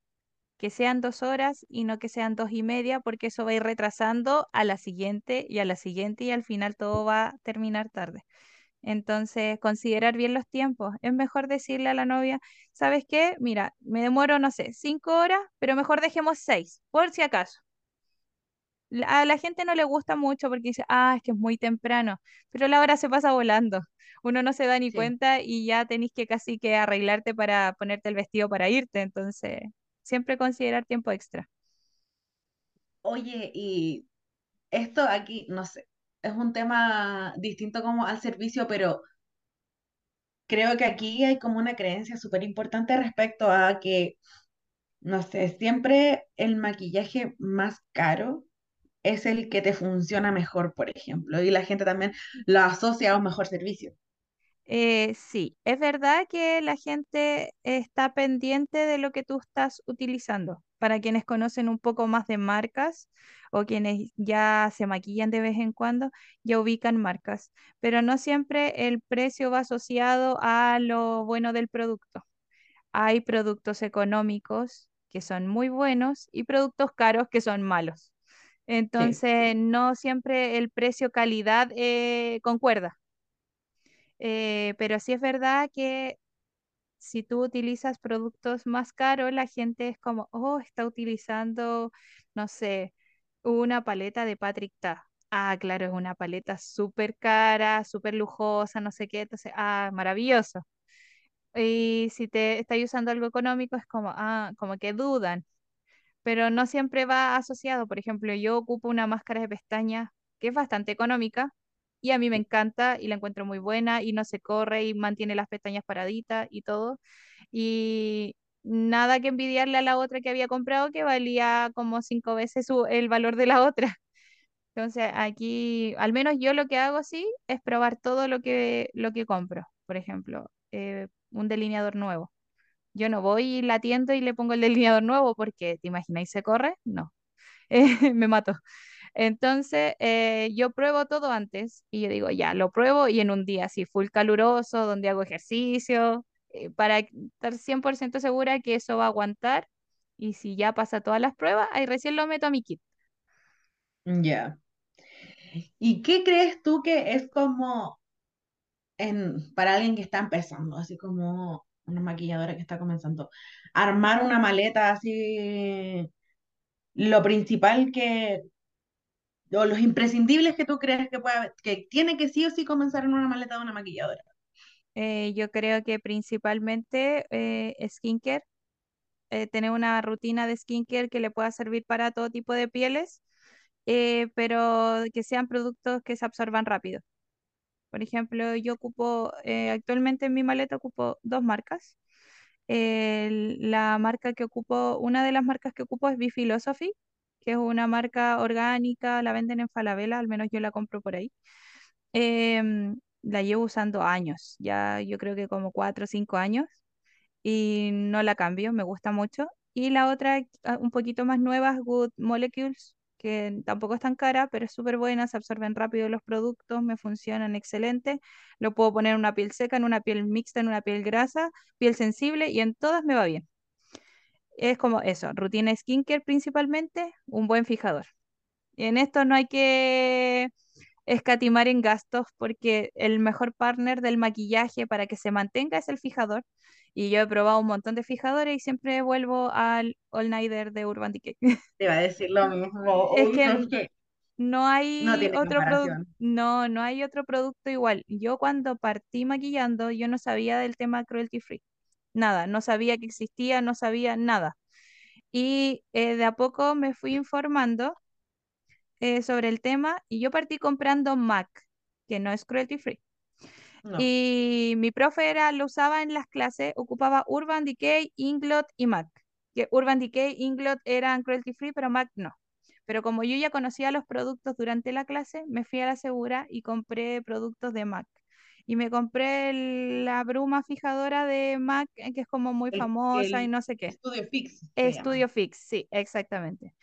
Speaker 2: que sean dos horas y no que sean dos y media, porque eso va a ir retrasando a la siguiente y a la siguiente y al final todo va a terminar tarde. Entonces, considerar bien los tiempos. Es mejor decirle a la novia, ¿sabes qué? Mira, me demoro, no sé, cinco horas, pero mejor dejemos seis, por si acaso. A la gente no le gusta mucho porque dice, ah, es que es muy temprano, pero la hora se pasa volando. Uno no se da ni
Speaker 1: Sí.
Speaker 2: cuenta y ya tenés que casi que arreglarte para ponerte el vestido para irte. Entonces, siempre considerar tiempo extra.
Speaker 1: Oye, y esto aquí, no sé, es un tema distinto como al servicio, pero creo que aquí hay como una creencia súper importante respecto a que, no sé, siempre el maquillaje más caro es el que te funciona mejor, por ejemplo, y la gente también lo asocia a un mejor servicio.
Speaker 2: Eh, sí, es verdad que la gente está pendiente de lo que tú estás utilizando. Para quienes conocen un poco más de marcas o quienes ya se maquillan de vez en cuando, ya ubican marcas, pero no siempre el precio va asociado a lo bueno del producto. Hay productos económicos que son muy buenos y productos caros que son malos.
Speaker 1: Sí,
Speaker 2: Entonces, no siempre el precio-calidad eh, concuerda. Eh, pero sí es verdad que si tú utilizas productos más caros, la gente es como, oh, está utilizando, no sé, una paleta de Patrick Ta. Ah, claro, es una paleta súper cara, súper lujosa, no sé qué. Entonces, ah, maravilloso. Y si te estás usando algo económico, es como, ah, como que dudan pero no siempre va asociado. Por ejemplo, yo ocupo una máscara de pestañas que es bastante económica y a mí me encanta y la encuentro muy buena y no se corre y mantiene las pestañas paraditas y todo. Y nada que envidiarle a la otra que había comprado que valía como cinco veces su- el valor de la otra. *laughs* Entonces aquí, al menos yo lo que hago sí es probar todo lo que, lo que compro. Por ejemplo, eh, un delineador nuevo. Yo no voy y la tiendo y le pongo el delineador nuevo porque, ¿te imagináis se corre? No, *laughs* me mato. Entonces, eh, yo pruebo todo antes y yo digo, ya, lo pruebo y en un día así, full caluroso, donde hago ejercicio, eh, para estar 100% segura que eso va a aguantar. Y si ya pasa todas las pruebas, ahí recién lo meto a mi kit.
Speaker 1: Ya. ¿Y qué crees tú que es como en, para alguien que está empezando, así como una maquilladora que está comenzando, armar una maleta así, lo principal que, los imprescindibles que tú crees que que tiene que sí o sí comenzar en una maleta de una maquilladora?
Speaker 2: Eh, yo creo que principalmente eh, skincare, eh, tener una rutina de skincare que le pueda servir para todo tipo de pieles, eh, pero que sean productos que se absorban rápido. Por ejemplo, yo ocupo, actualmente en mi maleta ocupo dos marcas. La marca que ocupo, una de las marcas que ocupo es Philosophy, que es una marca orgánica, la venden en Falabella, al menos yo la compro por ahí. Em, la llevo usando años, ya yo creo que como cuatro o cinco años y no la cambio, me gusta mucho. Y la otra, ah, un poquito más nueva, Good Molecules, que tampoco es tan cara, pero es súper buena, se absorben rápido los productos, me funcionan excelente. Lo puedo poner en una piel seca, en una piel mixta, en una piel grasa, piel sensible y en todas me va bien. Es como eso, rutina skincare principalmente, un buen fijador. En esto no hay que escatimar en gastos porque el mejor partner del maquillaje para que se mantenga es el fijador. Y yo he probado un montón de fijadores y siempre vuelvo al All Nighter de Urban Decay. *laughs*
Speaker 1: Te va a decir lo mismo,
Speaker 2: Es
Speaker 1: no,
Speaker 2: que
Speaker 1: es que
Speaker 2: no
Speaker 1: no
Speaker 2: hay
Speaker 1: tiene
Speaker 2: otro producto, no, no hay otro producto igual. Yo cuando partí maquillando, yo no sabía del tema cruelty free. Nada, no sabía que existía, no sabía nada. Y eh, de a poco me fui informando eh, sobre el tema y yo partí comprando MAC, que no es cruelty free.
Speaker 1: No,
Speaker 2: Y mi profe era, lo usaba en las clases, ocupaba Urban Decay, Inglot y MAC. Que Urban Decay, Inglot eran cruelty free, pero MAC no. Pero como yo ya conocía los productos durante la clase, me fui a la segura y compré productos de MAC. Y me compré el- la bruma fijadora de MAC, eh, que es como muy
Speaker 1: el,
Speaker 2: famosa y no sé qué.
Speaker 1: estudio fix se llama.
Speaker 2: Studio Fix, sí, exactamente.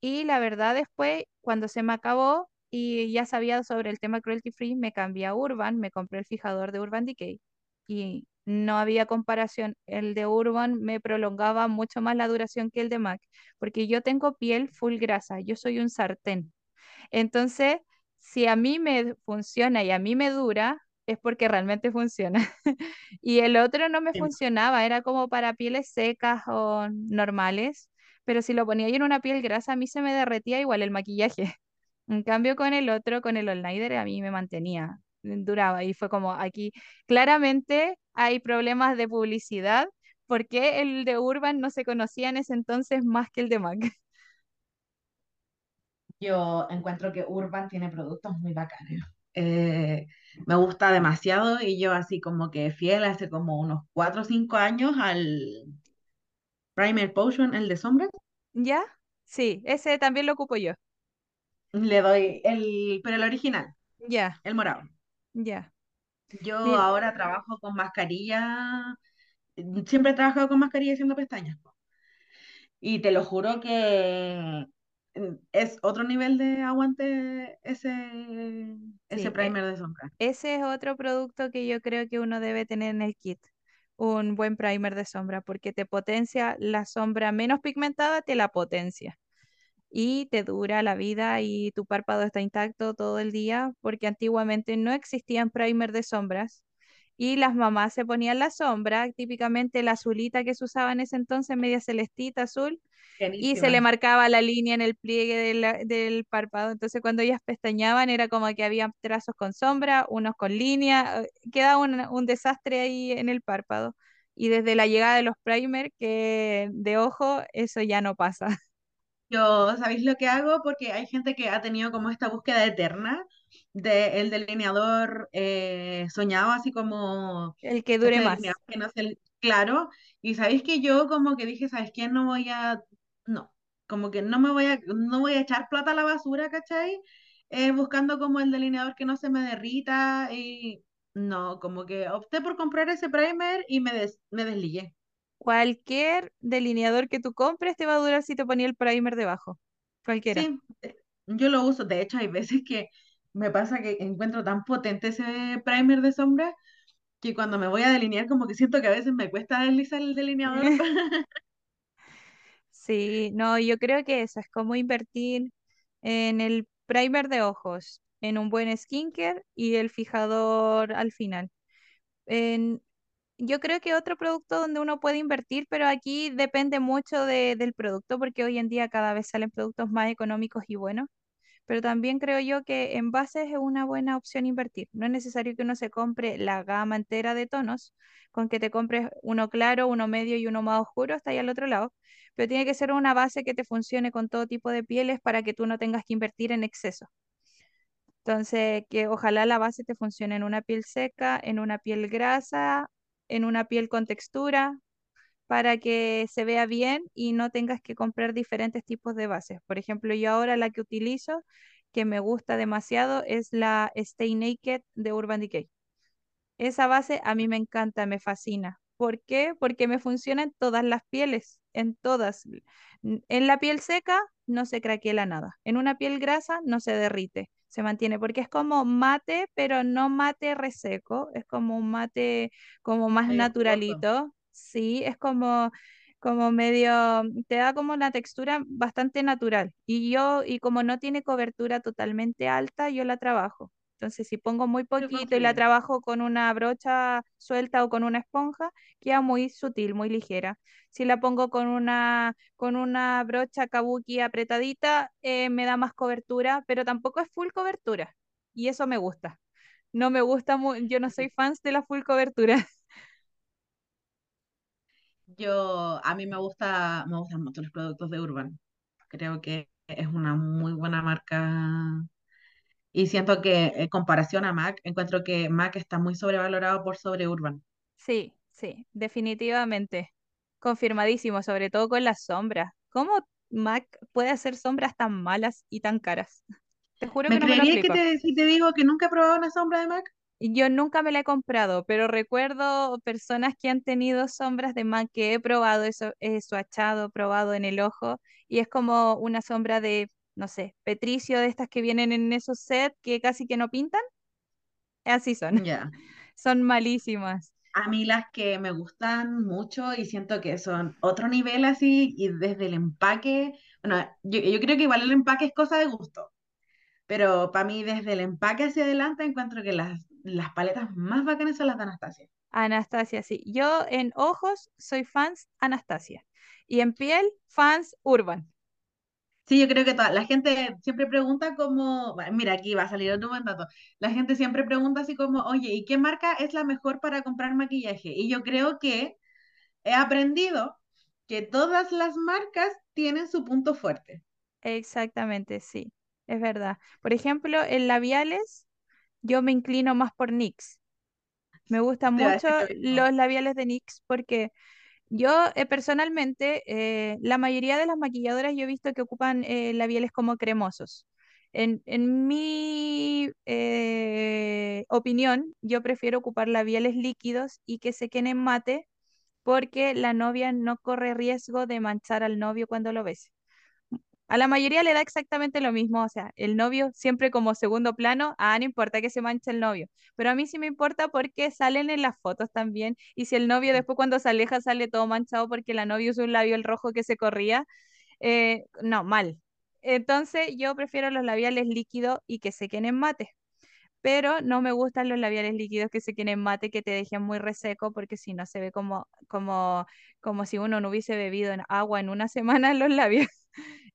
Speaker 2: Y la verdad, después, cuando se me acabó y ya sabía sobre el tema cruelty free, me cambié a Urban, me compré el fijador de Urban Decay y no había comparación. El de Urban me prolongaba mucho más la duración que el de MAC, porque yo tengo piel full grasa, yo soy un sartén. Entonces, si a mí me funciona y a mí me dura, es porque realmente funciona. *laughs* Y el otro no me
Speaker 1: Sí.
Speaker 2: funcionaba, era como para pieles secas o normales, pero si lo ponía yo en una piel grasa, a mí se me derretía igual el maquillaje. *laughs* En cambio, con el otro, con el Nighter, a mí me mantenía, duraba. Y fue como aquí, claramente hay problemas de publicidad, porque el de Urban no se conocía en ese entonces más que el de MAC. *laughs*
Speaker 1: Yo encuentro que Urban tiene productos muy bacanes. Eh, me gusta demasiado y yo así como que fiel hace como unos 4 o 5 años al Primer Potion, el de sombras,
Speaker 2: ¿Ya? Sí, ese también lo ocupo yo.
Speaker 1: le doy el, pero el original,
Speaker 2: Ya,
Speaker 1: el morado.
Speaker 2: ya.
Speaker 1: Yo
Speaker 2: Mira,
Speaker 1: ahora trabajo con mascarilla, siempre he trabajado con mascarilla haciendo pestañas. Y te lo juro que es otro nivel de aguante ese,
Speaker 2: sí, e-
Speaker 1: primer de sombra.
Speaker 2: ese es otro producto que yo creo que uno debe tener en el kit. Un buen primer de sombra, porque te potencia la sombra menos pigmentada, te la potencia. Y te dura la vida y tu párpado está intacto todo el día, porque antiguamente no existían primer de sombras. Y las mamás se ponían la sombra, típicamente la azulita que se usaba en ese entonces, media celestita azul, y se le marcaba la línea en el pliegue de la- del párpado. Entonces, cuando ellas pestañaban, era como que había trazos con sombra, unos con línea, eh, quedaba un, un desastre ahí en el párpado. Y desde la llegada de los primer, que de ojo, eso ya no pasa.
Speaker 1: Yo, ¿sabéis lo que hago? Porque hay gente que ha tenido como esta búsqueda eterna de el delineador eh, soñado, así como
Speaker 2: El que dure más.
Speaker 1: que no claro. Y sabéis que yo como que dije, ¿sabes qué? No voy a, no, como que no me voy a, no voy a echar plata a la basura, ¿cachai? Eh, buscando como el delineador que no se me derrita y no, como que opté por comprar ese primer y me, des, me desligué.
Speaker 2: Cualquier delineador que tú compres te va a durar si te ponía el primer debajo. Cualquiera.
Speaker 1: Sí, eh, yo lo uso. De hecho, hay veces que me pasa que encuentro tan potente ese primer de sombra que cuando me voy a delinear, como que siento que a veces me cuesta deslizar el delineador. *laughs* *laughs*
Speaker 2: Sí, no, yo creo que eso es como invertir en el primer de ojos, en un buen skincare y el fijador al final. En- yo creo que otro producto donde uno puede invertir, pero aquí depende mucho de- del producto, porque hoy en día cada vez salen productos más económicos y buenos. Pero también creo yo que en bases es una buena opción invertir. No es necesario que uno se compre la gama entera de tonos, con que te compres uno claro, uno medio y uno más oscuro, está ahí al otro lado. Pero tiene que ser una base que te funcione con todo tipo de pieles para que tú no tengas que invertir en exceso. Entonces, que ojalá la base te funcione en una piel seca, en una piel grasa, en una piel con textura, para que se vea bien y no tengas que comprar diferentes tipos de bases. Por ejemplo, yo ahora la que utilizo, que me gusta demasiado, es la Stay Naked de Urban Decay. Esa base a mí me encanta, me fascina. ¿Por qué? Porque me funciona en todas las pieles, en todas. En la piel seca no se craquela nada. En una piel grasa no se derrite, se mantiene, porque es como mate, pero no mate reseco, es como un mate como más naturalito. Sí, es como como medio, te da como una textura bastante natural. Y yo, y como no tiene cobertura totalmente alta, yo la trabajo. Entonces, si pongo muy poquito y la trabajo con una brocha suelta o con una esponja, queda muy sutil, muy ligera. Si la pongo con una, con una brocha kabuki apretadita, eh, me da más cobertura, pero tampoco es full cobertura. Y eso me gusta. No me gusta, yo no soy *laughs* fans de la full cobertura.
Speaker 1: Yo, a mí me gusta, me gustan mucho los productos de Urban. Creo que es una muy buena marca. Y siento que en comparación a MAC, encuentro que MAC está muy sobrevalorado por sobre Urban.
Speaker 2: Sí, sí, definitivamente. Confirmadísimo, sobre todo con las sombras. ¿Cómo Mac puede hacer sombras tan malas y tan caras? Te juro que
Speaker 1: ¿Me
Speaker 2: no me lo
Speaker 1: que te, si te digo que nunca he probado una sombra de MAC?
Speaker 2: Yo nunca me la he comprado, pero recuerdo personas que han tenido sombras de MAC que he probado eso, he swatchado, probado en el ojo, y es como una sombra de, no sé, Petricio, de estas que vienen en esos sets que casi que no pintan. Así son. *laughs*
Speaker 1: Ya.
Speaker 2: Son malísimas.
Speaker 1: A mí las que me gustan mucho y siento que son otro nivel así y desde el empaque, bueno, yo, yo creo que igual el empaque es cosa de gusto, pero para mí desde el empaque hacia adelante encuentro que las, las paletas más bacanas son las de Anastasia.
Speaker 2: Anastasia, sí. Yo en ojos soy fans Anastasia. Y en piel, fans Urban.
Speaker 1: Sí, yo creo que toda, la gente siempre pregunta como, bueno, mira, aquí va a salir otro buen dato. La gente siempre pregunta así como, oye, ¿y qué marca es la mejor para comprar maquillaje? Y yo creo que he aprendido que todas las marcas tienen su punto fuerte.
Speaker 2: Exactamente, sí. Es verdad. Por ejemplo, en labiales, yo me inclino más por NYX. Me gustan mucho los labiales de NYX porque yo eh, personalmente, eh, la mayoría de las maquilladoras yo he visto que ocupan eh, labiales como cremosos. En, en mi eh, opinión, yo prefiero ocupar labiales líquidos y que se queden mate porque la novia no corre riesgo de manchar al novio cuando lo bese. A la mayoría le da exactamente lo mismo, o sea, el novio siempre como segundo plano, ah, no importa que se manche el novio, pero a mí sí me importa porque salen en las fotos también, y si el novio después cuando se aleja sale todo manchado porque la novia usó un labio el rojo que se corría, eh, no, mal. Entonces yo prefiero los labiales líquidos y que se queden mate pero no me gustan los labiales líquidos que se queden mate, que te dejen muy reseco, porque si no se ve como, como, como si uno no hubiese bebido en agua en una *laughs* semana los labios.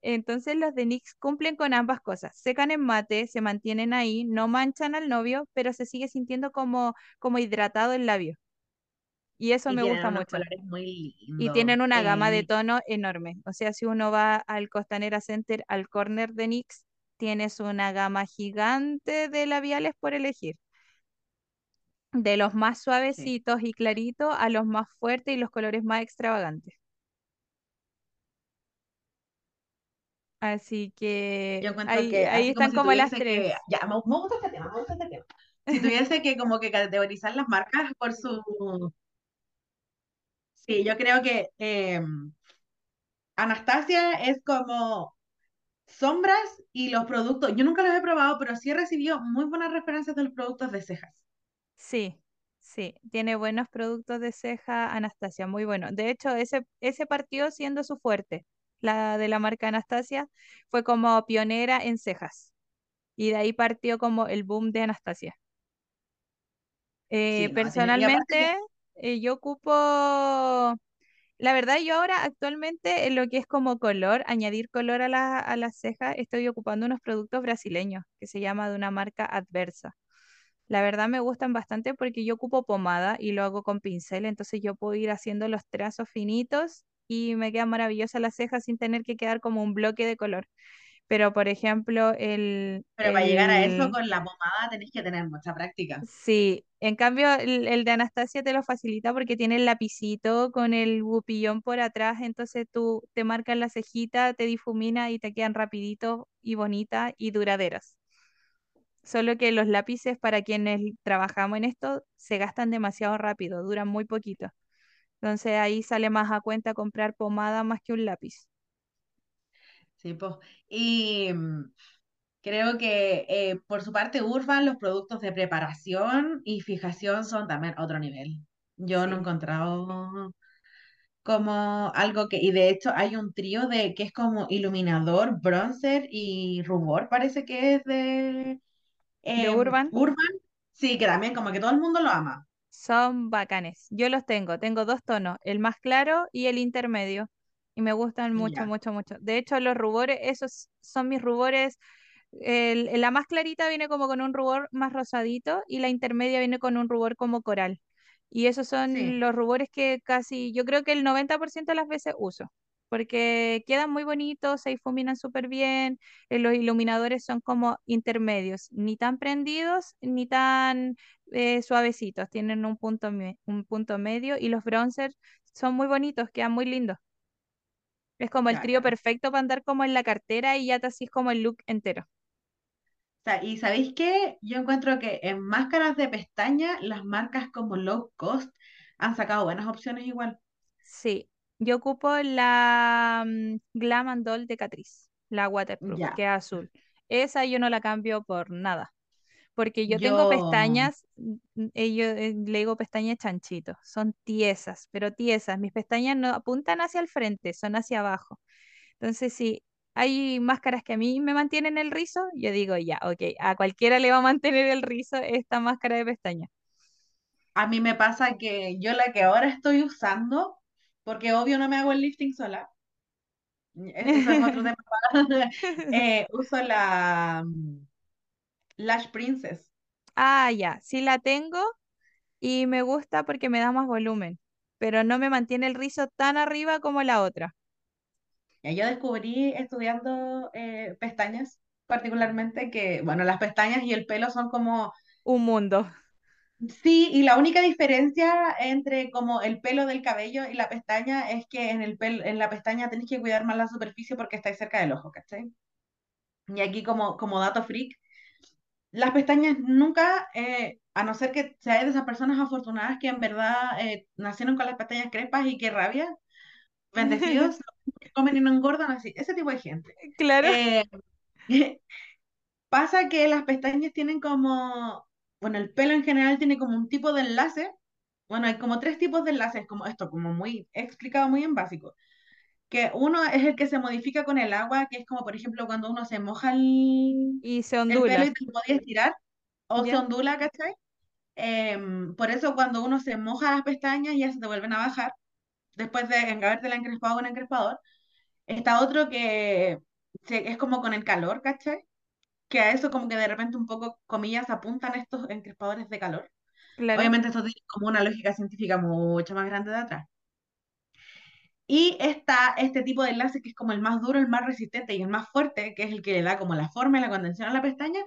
Speaker 2: Entonces los de NYX cumplen con ambas cosas. Secan en mate, se mantienen ahí, no manchan al novio, pero se sigue sintiendo como, como hidratado el labio. Y eso
Speaker 1: Y
Speaker 2: me gusta mucho.
Speaker 1: muy
Speaker 2: Y tienen una gama de tono enorme. O sea, si uno va al Costanera Center, al corner de NYX, tienes una gama gigante de labiales por elegir. De los más
Speaker 1: Sí.
Speaker 2: suavecitos y claritos a los más fuertes y los colores más extravagantes. Así que
Speaker 1: Yo
Speaker 2: ahí,
Speaker 1: que
Speaker 2: ahí
Speaker 1: así como
Speaker 2: están
Speaker 1: si
Speaker 2: como las
Speaker 1: que,
Speaker 2: tres.
Speaker 1: ya, me, me gusta este tema, me gusta este tema. Si tuviese que como que categorizar las marcas por su, sí, yo creo que eh, Anastasia es como sombras y los productos, yo nunca los he probado, pero sí he recibido muy buenas referencias de los productos de cejas.
Speaker 2: Sí, sí, tiene buenos productos de ceja Anastasia, muy bueno. De hecho, ese, ese partió siendo su fuerte. La de la marca Anastasia fue como pionera en cejas. Y de ahí partió como el boom de Anastasia. Eh,
Speaker 1: Sí,
Speaker 2: personalmente, eh, yo ocupo, la verdad, yo ahora actualmente en lo que es como color, añadir color a la, a las cejas, estoy ocupando unos productos brasileños que se llama de una marca Adversa. La verdad me gustan bastante porque yo ocupo pomada y lo hago con pincel, entonces yo puedo ir haciendo los trazos finitos y me quedan maravillosas las cejas sin tener que quedar como un bloque de color. Pero, por ejemplo, el,
Speaker 1: pero para llegar a eso
Speaker 2: el,
Speaker 1: con la pomada tenés que tener mucha práctica.
Speaker 2: sí, en cambio el, el de Anastasia te lo facilita porque tiene el lapicito con el bupillón por atrás, entonces tú te marcas la cejita, te difumina y te quedan rapidito y bonitas y duraderas. Solo que los lápices para quienes trabajamos en esto se gastan demasiado rápido, duran muy poquito. Entonces ahí sale más a cuenta comprar pomada más que un lápiz.
Speaker 1: Sí, pues. Y mm, creo que eh, por su parte Urban, los productos de preparación y fijación son también otro nivel. Yo no he encontrado como algo que, y de hecho hay un trío de que es como iluminador, bronzer y rubor, parece que es de
Speaker 2: De
Speaker 1: eh,
Speaker 2: Urban
Speaker 1: Urban. Sí, que también como que todo el mundo lo ama.
Speaker 2: Son bacanes. Yo los tengo, tengo dos tonos, el más claro y el intermedio. Y me gustan mucho,
Speaker 1: Ya,
Speaker 2: mucho, mucho. De hecho, los rubores, esos son mis rubores El- la más clarita viene como con un rubor más rosadito y la intermedia viene con un rubor como coral. Y esos son
Speaker 1: sí,
Speaker 2: los rubores que casi, yo creo que el 90% de las veces uso, porque quedan muy bonitos, se difuminan súper bien, eh, los iluminadores son como intermedios, ni tan prendidos ni tan eh, suavecitos, tienen un punto, un punto medio y los bronzers son muy bonitos, quedan muy lindos. Es como el trío perfecto para andar como en la cartera y ya te así como el look entero.
Speaker 1: O sea, y ¿sabéis qué? Yo encuentro que en máscaras de pestaña, las marcas como low cost han sacado buenas opciones igual.
Speaker 2: Sí, yo ocupo la mm, Glam and Doll de Catrice, la waterproof, que es azul. Esa yo no la cambio por nada, porque yo tengo pestañas, mm, mm, eh, yo eh, le digo pestañas chanchito, son tiesas, pero tiesas. Mis pestañas no apuntan hacia el frente, son hacia abajo. Entonces, si hay máscaras que a mí me mantienen el rizo, yo digo, ya, ok, a cualquiera le va a mantener el rizo esta máscara de pestañas.
Speaker 1: a mí me pasa que yo la que ahora estoy usando, porque obvio no me hago el lifting sola, e- eso es otro tema, *laughs* *laughs* eh, uso la mm, Lash Princess.
Speaker 2: Ah, ya, sí la tengo y me gusta porque me da más volumen, pero no me mantiene el rizo tan arriba como la otra.
Speaker 1: Ya yo descubrí estudiando eh, pestañas, particularmente que, bueno, las pestañas y el pelo son como
Speaker 2: Un mundo,
Speaker 1: Sí, y la única diferencia entre como el pelo del cabello y la pestaña es que en el pelo, en la pestaña tenés que cuidar más la superficie porque está cerca del ojo, ¿cachai? Y aquí como, como dato freak, las pestañas nunca, eh, a no ser que seas de esas personas afortunadas que en verdad eh, nacieron con las pestañas crespas y qué rabia, bendecidos, *laughs* que comen y no engordan, así, ese tipo de gente.
Speaker 2: claro.
Speaker 1: Eh, *laughs* pasa que las pestañas tienen como, bueno, el pelo en general tiene como un tipo de enlace Bueno, hay como tres tipos de enlaces, como esto, como muy he explicado muy en básico. Que uno es el que se modifica con el agua, que es como, por ejemplo, cuando uno se moja el,
Speaker 2: Y se
Speaker 1: el pelo
Speaker 2: ondula,
Speaker 1: y te lo podías estirar, o se ondula, ¿cachai? Em, por eso cuando uno se moja las pestañas ya se te vuelven a bajar, después de habértela encrespado con encrespador. Está otro que se- es como con el calor, ¿cachai? Que a eso como que de repente un poco, comillas, apuntan estos encrespadores de calor.
Speaker 2: Claro.
Speaker 1: Obviamente esto tiene como una lógica científica mucho más grande de atrás. Y está este tipo de enlace que es como el más duro, el más resistente y el más fuerte, que es el que le da como la forma y la contención a la pestaña.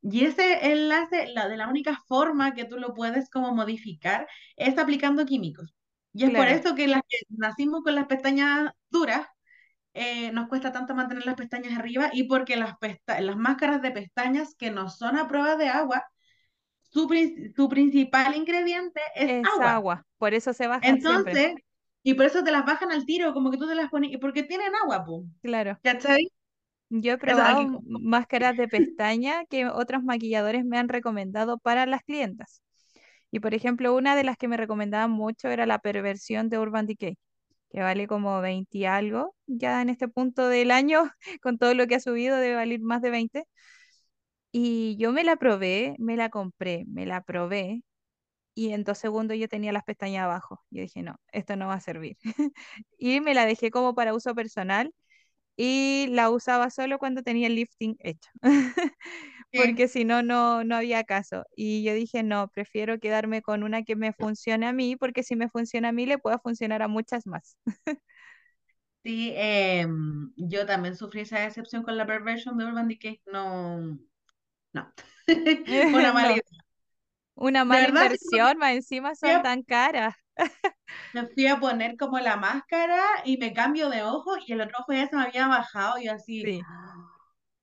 Speaker 1: Y ese enlace, la de la única forma que tú lo puedes como modificar es aplicando químicos. Y es por eso que las que nacimos con las pestañas duras, eh, nos cuesta tanto mantener las pestañas arriba y porque las, máscaras de pestañas que no son a prueba de agua, su, prin- su principal ingrediente es
Speaker 2: es
Speaker 1: agua.
Speaker 2: agua, por eso se bajan siempre.
Speaker 1: Entonces, y por eso te las bajan al tiro, como que tú te las pones, porque tienen agua, po.
Speaker 2: Claro.
Speaker 1: ¿Cachai?
Speaker 2: Yo he probado máscaras de pestaña que otros maquilladores me han recomendado para las clientas. Y por ejemplo, una de las que me recomendaban mucho era la perversión de Urban Decay, que vale como 20 y algo. Ya en este punto del año, *laughs* con todo lo que ha subido, debe valer más de 20. Y yo me la probé, me la compré, me la probé. Y en dos segundos yo tenía las pestañas abajo. Yo dije, no, esto no va a servir. *laughs* Y me la dejé como para uso personal y la usaba solo cuando tenía el lifting hecho, *laughs* porque si no, no, no había caso. Y yo dije, no, prefiero quedarme con una que me funcione a mí, porque si me funciona a mí, le puede funcionar a muchas más.
Speaker 1: sí, em, yo también sufrí esa decepción con la perversion de Urban Decay. No, no. Fue *laughs* una *laughs* mala
Speaker 2: No,
Speaker 1: idea.
Speaker 2: una mala
Speaker 1: verdad, sí,
Speaker 2: inversión, más encima son
Speaker 1: a-
Speaker 2: tan caras.
Speaker 1: me fui a poner como la máscara y me cambio de ojo y el otro ojo ya se me había bajado y así,
Speaker 2: Sí.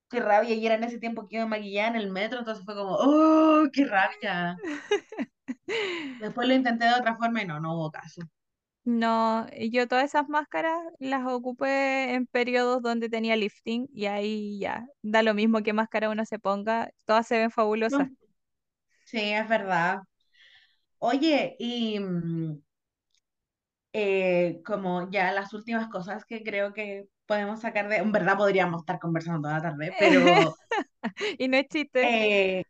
Speaker 1: Qué rabia. Y era en ese tiempo que iba maquillada en el metro, entonces fue como, oh, qué rabia. *laughs* Después lo intenté de otra forma y no, no hubo caso.
Speaker 2: No, yo todas esas máscaras las ocupé en periodos donde tenía lifting y ahí ya, da lo mismo qué máscara uno se ponga, todas se ven fabulosas.
Speaker 1: Sí, es verdad. Oye, y mm, eh, como ya las últimas cosas que creo que podemos sacar de, en verdad podríamos estar conversando toda la tarde, *laughs* pero
Speaker 2: Y no es chiste.
Speaker 1: eh,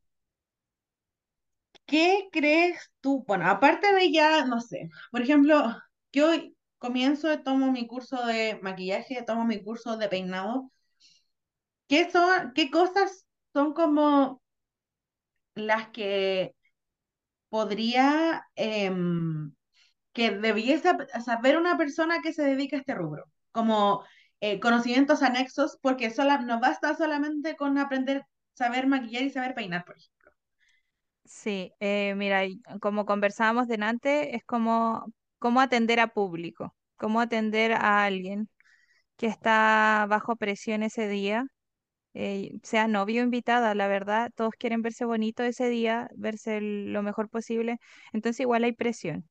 Speaker 1: ¿qué crees tú? Bueno, aparte de ya, no sé, por ejemplo, yo comienzo, tomo mi curso de maquillaje, tomo mi curso de peinado, ¿qué son, qué cosas son como las que podría, em, que debiese saber una persona que se dedica a este rubro, como eh, conocimientos anexos, porque sola, no basta solamente con aprender, saber maquillar y saber peinar, por ejemplo.
Speaker 2: Sí, eh, mira, como conversábamos delante, es como cómo atender a público, cómo atender a alguien que está bajo presión ese día, eh, sea novio invitada, la verdad, todos quieren verse bonito ese día, verse lo mejor posible, entonces igual hay presión.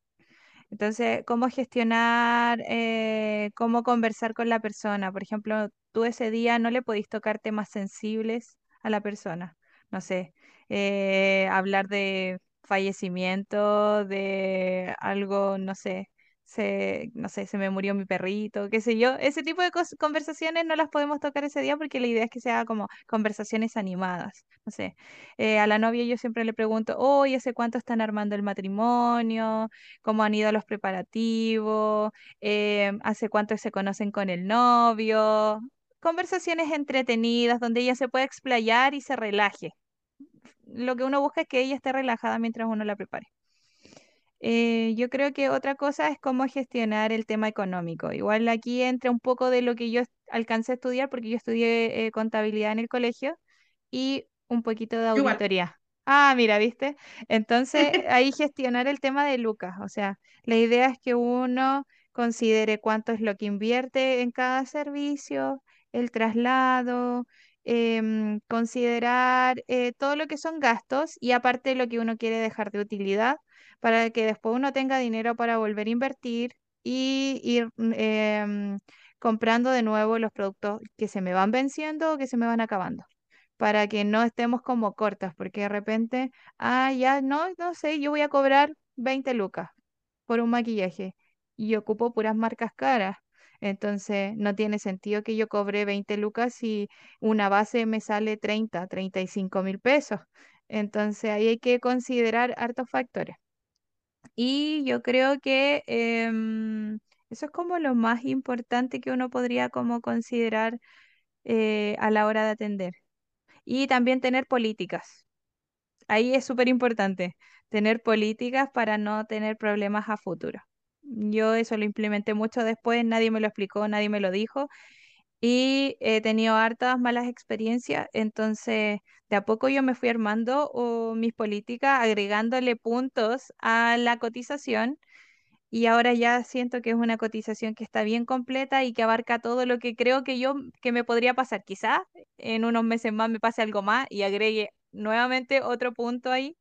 Speaker 2: Entonces, cómo gestionar, eh, cómo conversar con la persona. Por ejemplo, tú ese día no le podís tocar temas sensibles a la persona. No sé, eh, hablar de fallecimiento, de algo, no sé, se, no sé, se me murió mi perrito, qué sé yo. Ese tipo de conversaciones no las podemos tocar ese día porque la idea es que sea como conversaciones animadas. No sé, eh, a la novia yo siempre le pregunto, oye, ¿hace cuánto están armando el matrimonio? cómo han ido los preparativos, eh, hace cuánto se conocen con el novio, conversaciones entretenidas donde ella se pueda explayar y se relaje. Lo que uno busca es que ella esté relajada mientras uno la prepare. Eh, yo creo que otra cosa es cómo gestionar el tema económico. Igual aquí entra un poco de lo que yo alcancé a estudiar, porque yo estudié eh, contabilidad en el colegio y un poquito de
Speaker 1: Igual.
Speaker 2: auditoría. Ah, mira, ¿viste? Entonces, *laughs* ahí gestionar el tema de lucas. O sea, la idea es que uno considere cuánto es lo que invierte en cada servicio, el traslado, em, considerar eh, todo lo que son gastos y aparte lo que uno quiere dejar de utilidad para que después uno tenga dinero para volver a invertir y ir mm, em, comprando de nuevo los productos que se me van venciendo o que se me van acabando, para que no estemos como cortas, porque de repente, ah, ya no, no sé, yo voy a cobrar 20 lucas por un maquillaje y ocupo puras marcas caras. Entonces, no tiene sentido que yo cobre 20 lucas si una base me sale treinta treinta y cinco mil pesos. Entonces, ahí hay que considerar hartos factores. Y yo creo que em, eso es como lo más importante que uno podría como considerar eh, a la hora de atender. Y también tener políticas. Ahí es súper importante tener políticas para no tener problemas a futuro. Yo eso lo implementé mucho después, nadie me lo explicó, nadie me lo dijo y he tenido hartas malas experiencias, entonces de a poco yo me fui armando mis políticas, agregándole puntos a la cotización y ahora ya siento que es una cotización que está bien completa y que abarca todo lo que creo que yo que me podría pasar. Quizás en unos meses más me pase algo más y agregue nuevamente otro punto ahí,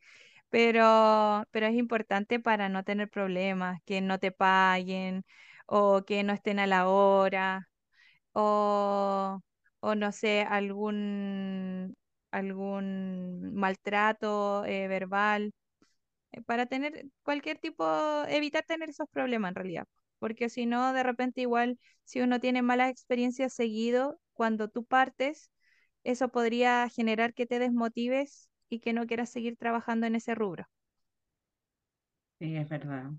Speaker 2: pero, pero es importante para no tener problemas, que no te paguen o que no estén a la hora o, o no sé, algún, algún maltrato eh, verbal, eh, para tener cualquier tipo, evitar tener esos problemas en realidad. Porque si no, de repente igual, si uno tiene malas experiencias seguido, cuando tú partes, eso podría generar que te desmotives y que no quieras seguir trabajando en ese rubro.
Speaker 1: Sí, es verdad.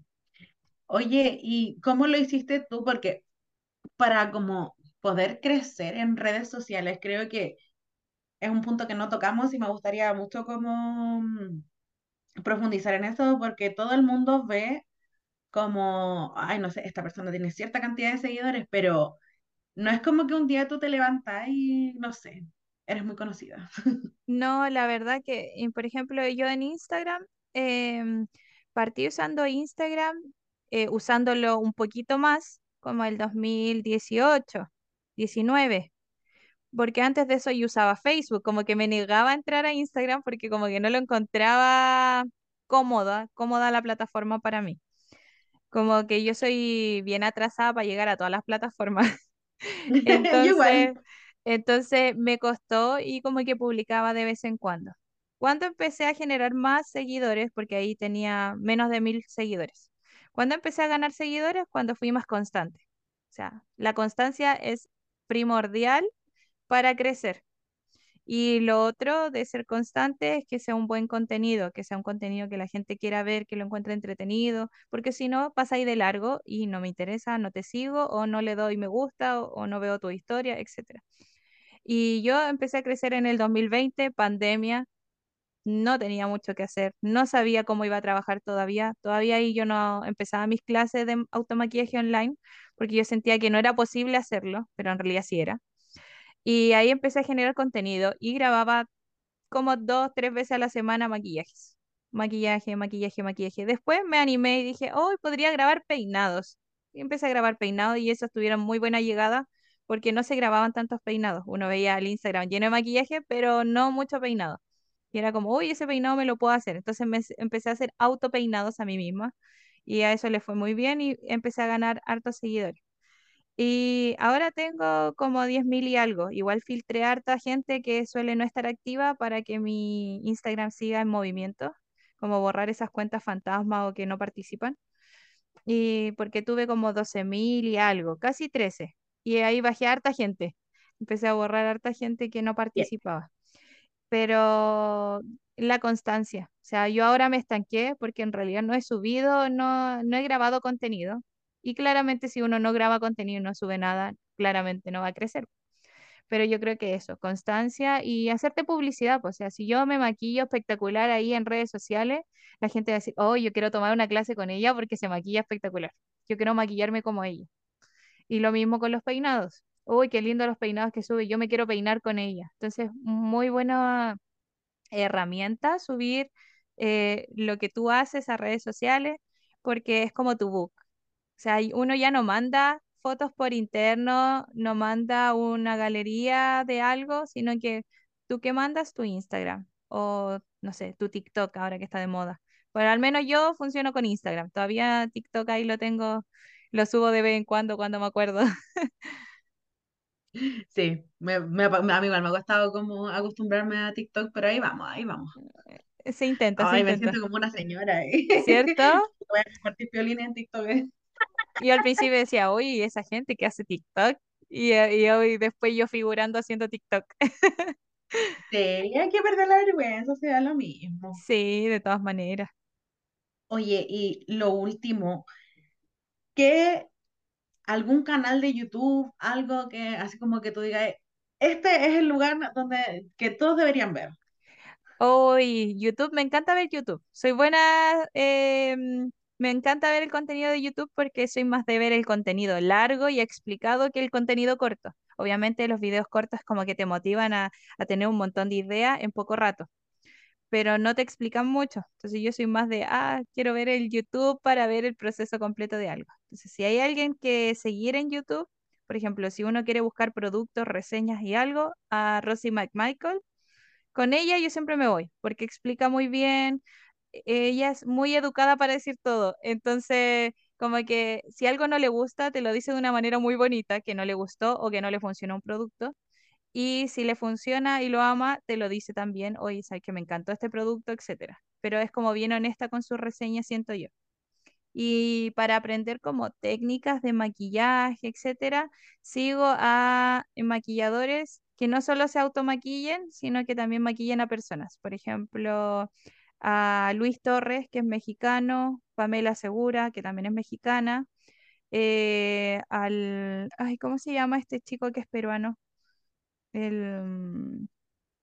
Speaker 1: Oye, ¿y cómo lo hiciste tú? Porque para como poder crecer en redes sociales, creo que es un punto que no tocamos y me gustaría mucho como mm, profundizar en eso porque todo el mundo ve como, ay, no sé, esta persona tiene cierta cantidad de seguidores, pero no es como que un día tú te levantas y, no sé, eres muy conocida. *laughs*
Speaker 2: No, la verdad que, por ejemplo, yo en Instagram, em, partí usando Instagram, eh, usándolo un poquito más, como el 2018, 19, porque antes de eso yo usaba Facebook, como que me negaba a entrar a Instagram porque como que no lo encontraba cómoda, cómoda la plataforma para mí. Como que yo soy bien atrasada para llegar a todas las plataformas. *laughs* *laughs* Entonces, entonces me costó y como que publicaba de vez en cuando. Cuando empecé a generar más seguidores, porque ahí tenía menos de mil seguidores. Cuando empecé a ganar seguidores, cuando fui más constante. O sea, la constancia es primordial para crecer. Y lo otro de ser constante es que sea un buen contenido, que sea un contenido que la gente quiera ver, que lo encuentre entretenido, porque si no, pasa ahí de largo y no me interesa, no te sigo o no le doy me gusta o, no veo tu historia, etcétera. Y yo empecé a crecer en el 2020, pandemia, no tenía mucho que hacer, no sabía cómo iba a trabajar todavía, todavía ahí yo no empezaba mis clases de automaquillaje online porque yo sentía que no era posible hacerlo, pero en realidad sí era. Y ahí empecé a generar contenido y grababa como dos, tres veces a la semana maquillajes. Maquillaje, maquillaje, maquillaje. Después me animé y dije, hoy podría grabar peinados. Y empecé a grabar peinados y esos tuvieron muy buena llegada porque no se grababan tantos peinados. Uno veía el Instagram lleno de maquillaje, pero no mucho peinado. Y era como, uy, ese peinado me lo puedo hacer. Entonces me empecé a hacer autopeinados a mí misma y a eso le fue muy bien y empecé a ganar hartos seguidores. Y ahora tengo como 10.000 y algo. Igual filtré harta gente que suele no estar activa para que mi Instagram siga en movimiento, como borrar esas cuentas fantasma o que no participan. Y porque tuve como 12.000 y algo, casi 13. Y ahí bajé harta gente. Empecé a borrar harta gente que no
Speaker 1: Bien.
Speaker 2: participaba. Pero la constancia. O sea, yo ahora me estanqué porque en realidad no he subido, no, no he grabado contenido. Y claramente si uno no graba contenido y no sube nada, claramente no va a crecer. Pero yo creo que eso, constancia y hacerte publicidad. pues, O sea, si yo me maquillo espectacular ahí en redes sociales, la gente va a decir, oh, yo quiero tomar una clase con ella porque se maquilla espectacular. Yo quiero maquillarme como ella. Y lo mismo con los peinados. Uy, qué lindo los peinados que sube. Yo me quiero peinar con ella. Entonces, muy buena herramienta subir eh, lo que tú haces a redes sociales porque es como tu book. O sea, uno ya no manda fotos por interno, no manda una galería de algo, sino que tú que mandas tu Instagram o, no sé, tu TikTok ahora que está de moda. Pero al menos yo funciono con Instagram. Todavía TikTok ahí lo tengo, lo subo de vez en cuando cuando me acuerdo. *laughs*
Speaker 1: Sí, me, me, a mí igual me ha costado como acostumbrarme a TikTok, pero ahí vamos, ahí vamos.
Speaker 2: Se intenta, se
Speaker 1: Ay, me
Speaker 2: intenta.
Speaker 1: siento como una señora, ¿eh?
Speaker 2: ¿Cierto? *laughs*
Speaker 1: Voy a compartir violín en TikTok. ¿eh?
Speaker 2: Yo al principio decía, uy, esa gente que hace TikTok. Y, eh, y hoy después yo figurando haciendo TikTok.
Speaker 1: Sí, hay que perder la vergüenza, se da lo mismo.
Speaker 2: Sí, de todas maneras.
Speaker 1: Oye, y lo último, ¿qué algún canal de YouTube, algo que así como que tú digas, este es el lugar donde que todos deberían ver?
Speaker 2: Hoy YouTube, me encanta ver YouTube. Soy buena. em, me encanta ver el contenido de YouTube porque soy más de ver el contenido largo y explicado que el contenido corto. Obviamente los videos cortos como que te motivan a, a tener un montón de ideas en poco rato, pero no te explican mucho. Entonces yo soy más de, ah, quiero ver el YouTube para ver el proceso completo de algo. Entonces si hay alguien que seguir en YouTube, por ejemplo, si uno quiere buscar productos, reseñas y algo, a Rosie McMichael, con ella yo siempre me voy porque explica muy bien ella es muy educada para decir todo. Entonces, como que si algo no le gusta, te lo dice de una manera muy bonita, que no le gustó o que no le funcionó un producto. Y si le funciona y lo ama, te lo dice también, oye, sabes que me encantó este producto, etcétera. Pero es como bien honesta con su reseña, siento yo. Y para aprender como técnicas de maquillaje, etcétera, sigo a maquilladores que no solo se automaquillen, sino que también maquillen a personas. Por ejemplo, a Luis Torres, que es mexicano, Pamela Segura, que también es mexicana, eh, al, ay, ¿cómo se llama este chico que es peruano? El,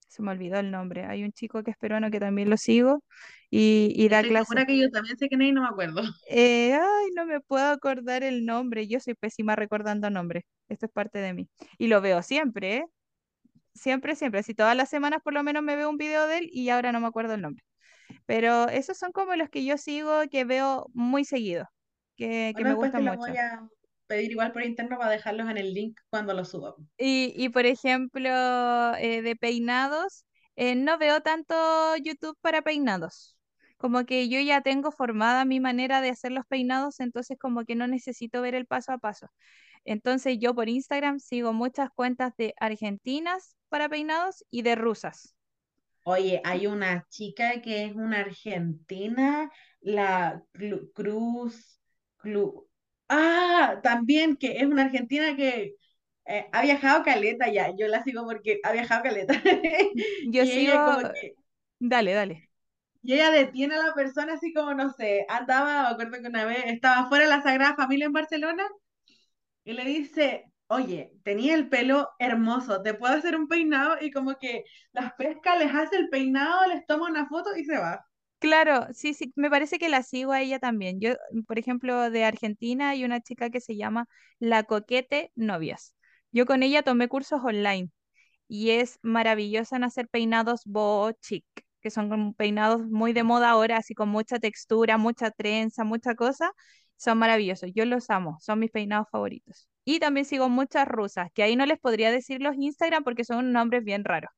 Speaker 2: se me olvidó el nombre. Hay un chico que es peruano que también lo sigo y, y da
Speaker 1: Estoy
Speaker 2: clases.
Speaker 1: segura que yo también sé quién es y no me acuerdo. *laughs*
Speaker 2: Eh, ay, no me puedo acordar el nombre. Yo soy pésima recordando nombres. Esto es parte de mí. Y lo veo siempre, ¿eh? Siempre, siempre. Si todas las semanas por lo menos me veo un video de él y ahora no me acuerdo el nombre. Pero esos son como los que yo sigo, que veo muy seguido, que, que me gustan mucho.
Speaker 1: voy a pedir igual por interno para dejarlos en el link cuando los suba.
Speaker 2: Y, y por ejemplo, eh, de peinados, eh, no veo tanto YouTube para peinados. Como que yo ya tengo formada mi manera de hacer los peinados, entonces como que no necesito ver el paso a paso. Entonces yo por Instagram sigo muchas cuentas de argentinas para peinados y de rusas.
Speaker 1: Oye, hay una chica que es una argentina, la Cruz, Clu- ah, también que es una argentina que eh, ha viajado caleta ya, yo la sigo porque ha viajado caleta. *laughs*
Speaker 2: Yo
Speaker 1: Y
Speaker 2: sigo,
Speaker 1: como que,
Speaker 2: dale, dale.
Speaker 1: y ella detiene a la persona así como, no sé, andaba, me acuerdo que una vez estaba fuera de la Sagrada Familia en Barcelona y le dice, oye, tenía el pelo hermoso, ¿te puedo hacer un peinado? Y como que las pesca, les hace el peinado, les toma una foto y se va.
Speaker 2: Claro, sí, sí, me parece que la sigo a ella también. Yo, por ejemplo, de Argentina hay una chica que se llama La Coquete Novias. Yo con ella tomé cursos online y es maravillosa en hacer peinados boho chic, que son peinados muy de moda ahora, así con mucha textura, mucha trenza, mucha cosa. Son maravillosos, yo los amo, son mis peinados favoritos. Y también sigo muchas rusas, que ahí no les podría decir los Instagram porque son nombres bien raros.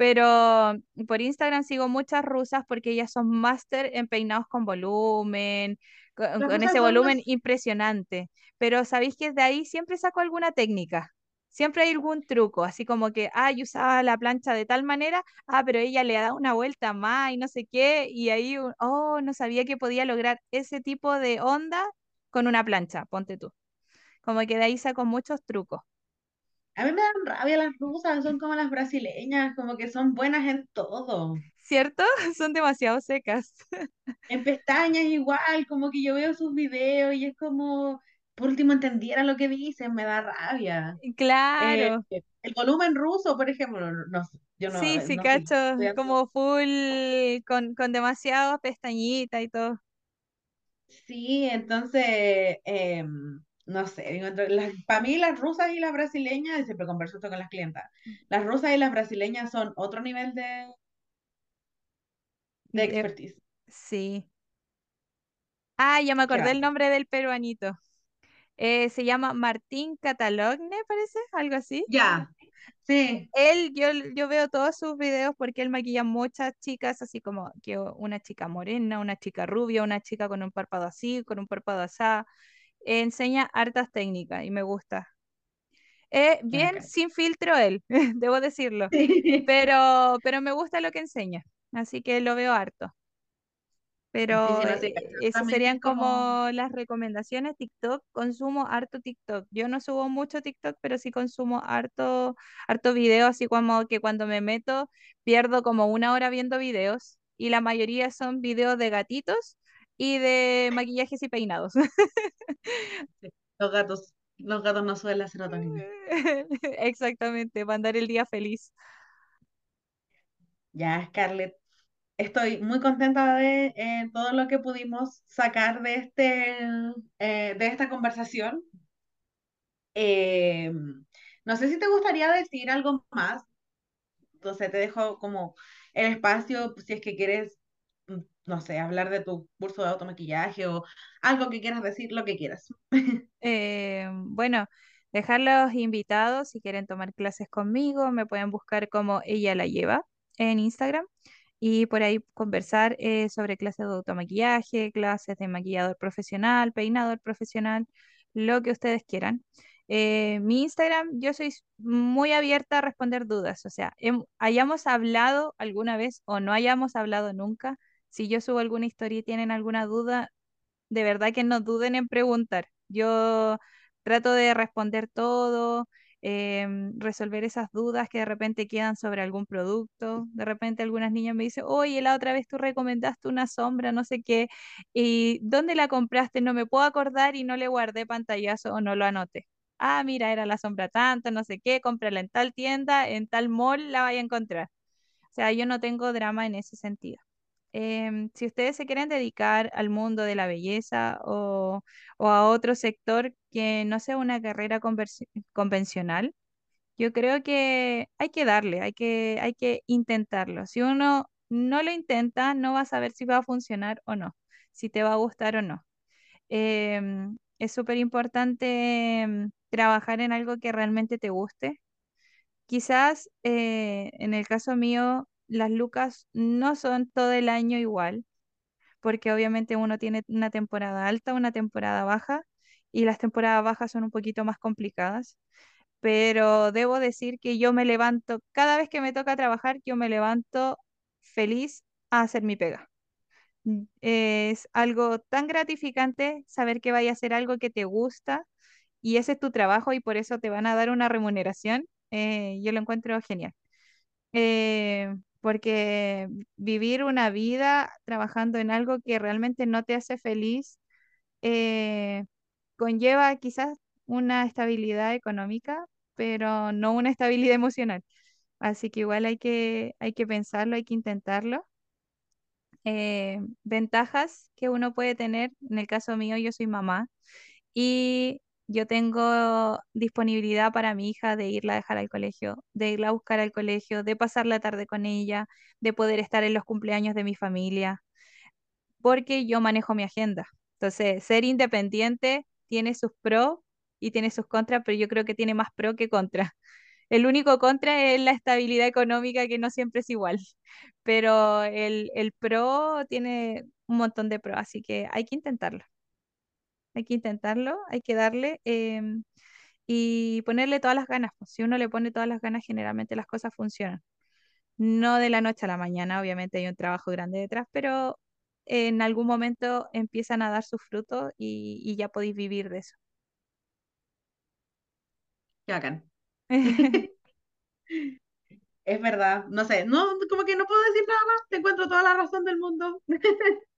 Speaker 2: Pero por Instagram sigo muchas rusas porque ellas son máster en peinados con volumen, con, ese volumen
Speaker 1: más,
Speaker 2: impresionante. Pero sabéis que de ahí siempre saco alguna técnica. Siempre hay algún truco, así como que, ah, yo usaba la plancha de tal manera, ah, pero ella le ha dado una vuelta más y no sé qué, y ahí, oh, no sabía que podía lograr ese tipo de onda con una plancha, ponte tú. Como que de ahí saco muchos trucos,
Speaker 1: a mí me dan rabia las rusas, son como las brasileñas, como que son buenas en todo.
Speaker 2: ¿cierto? *laughs* Son demasiado secas. *laughs*
Speaker 1: En pestañas igual, como que yo veo sus videos y es como, por último entendiera lo que dicen, me da rabia. Eh,
Speaker 2: Claro.
Speaker 1: el volumen ruso, por ejemplo, no, yo no,
Speaker 2: Sí, sí,
Speaker 1: no
Speaker 2: cacho, como full, con, con demasiadas pestañitas y todo.
Speaker 1: Sí, entonces, em, no sé, encuentro- las, para mí las rusas y las brasileñas, siempre converso esto con las clientas, las rusas y las brasileñas son otro nivel de, de
Speaker 2: De-
Speaker 1: expertise.
Speaker 2: sí. Ah, ya me acordé el nombre del peruanito. Eh, se llama Martín Catalogne, parece, algo así.
Speaker 1: Ya, sí,
Speaker 2: Él, yo, yo veo todos sus videos porque él maquilla muchas chicas, así como que una chica morena, una chica rubia, una chica con un párpado así, con un párpado así. Enseña hartas técnicas y me gusta. Eh,
Speaker 1: qué
Speaker 2: bien sin filtro él, *laughs* debo decirlo. Pero, pero me gusta lo que enseña, así que lo veo harto. Pero eh,
Speaker 1: cacho,
Speaker 2: esas serían
Speaker 1: como
Speaker 2: las recomendaciones. TikTok, consumo harto TikTok. Yo no subo mucho TikTok, pero sí consumo harto, harto video, así como que cuando me meto pierdo como una hora viendo videos y la mayoría son videos de gatitos y de maquillajes y peinados.
Speaker 1: los gatos, los gatos no suelen la *laughs* serotonina.
Speaker 2: Exactamente, mandar el día feliz.
Speaker 1: Ya, Scarlett. estoy muy contenta de eh, todo lo que pudimos sacar de, este, eh, de esta conversación. Eh, no sé si te gustaría decir algo más. Entonces te dejo como el espacio, si es que quieres, no sé, hablar de tu curso de automaquillaje o algo que quieras decir, lo que quieras.
Speaker 2: Eh, bueno, dejarlos invitados si quieren tomar clases conmigo, me pueden buscar como ella la lleva en Instagram y por ahí conversar eh, sobre clases de automaquillaje, clases de maquillador profesional, peinador profesional, lo que ustedes quieran. Eh, mi Instagram, yo soy muy abierta a responder dudas, o sea, hayamos hablado alguna vez o no hayamos hablado nunca, si yo subo alguna historia y tienen alguna duda, de verdad que no duden en preguntar. Yo trato de responder todo, em, resolver esas dudas que de repente quedan sobre algún producto. De repente algunas niñas me dicen, oye, la otra vez tú recomendaste una sombra, no sé qué, y ¿dónde la compraste? No me puedo acordar y no le guardé pantallazo o no lo anoté. Ah, mira, era la sombra tanto, no sé qué, cómprala en tal tienda, en tal mall la vaya a encontrar. O sea, yo no tengo drama en ese sentido. Em, si ustedes se quieren dedicar al mundo de la belleza o, o a otro sector que no sea una carrera convencional, yo creo que hay que darle, hay que, hay que intentarlo. Si uno no lo intenta, no va a saber si va a funcionar o no, si te va a gustar o no. Em, es súper importante em, trabajar en algo que realmente te guste Quizás eh, en el caso mío, las lucas no son todo el año igual, porque obviamente uno tiene una temporada alta, una temporada baja, y las temporadas bajas son un poquito más complicadas, pero debo decir que yo me levanto, cada vez que me toca trabajar, yo me levanto feliz a hacer mi pega. Mm, Es algo tan gratificante saber que vaya a hacer algo que te gusta y ese es tu trabajo y por eso te van a dar una remuneración. eh, yo lo encuentro genial. Eh, porque vivir una vida trabajando en algo que realmente no te hace feliz eh, conlleva quizás una estabilidad económica, pero no una estabilidad *laughs* emocional. Así que igual hay que, hay que pensarlo, hay que intentarlo. Eh, ventajas que uno puede tener, en el caso mío, yo soy mamá y yo tengo disponibilidad para mi hija de irla a dejar al colegio, de irla a buscar al colegio, de pasar la tarde con ella, de poder estar en los cumpleaños de mi familia, porque yo manejo mi agenda. Entonces, ser independiente tiene sus pros y tiene sus contras, pero yo creo que tiene más pro que contra. *laughs* El único contra es la estabilidad económica que no siempre es igual, *laughs* pero el, el pro tiene un montón de pros, así que hay que intentarlo. Hay que intentarlo, hay que darle em, y ponerle todas las ganas. pues. Si uno le pone todas las ganas, generalmente las cosas funcionan. No de la noche a la mañana, obviamente hay un trabajo grande detrás, pero en algún momento empiezan a dar sus frutos y, y ya podéis vivir de eso.
Speaker 1: Qué bacán. *laughs* Es verdad, no sé, no, como que no puedo decir nada más, te encuentro toda la razón del mundo. *laughs*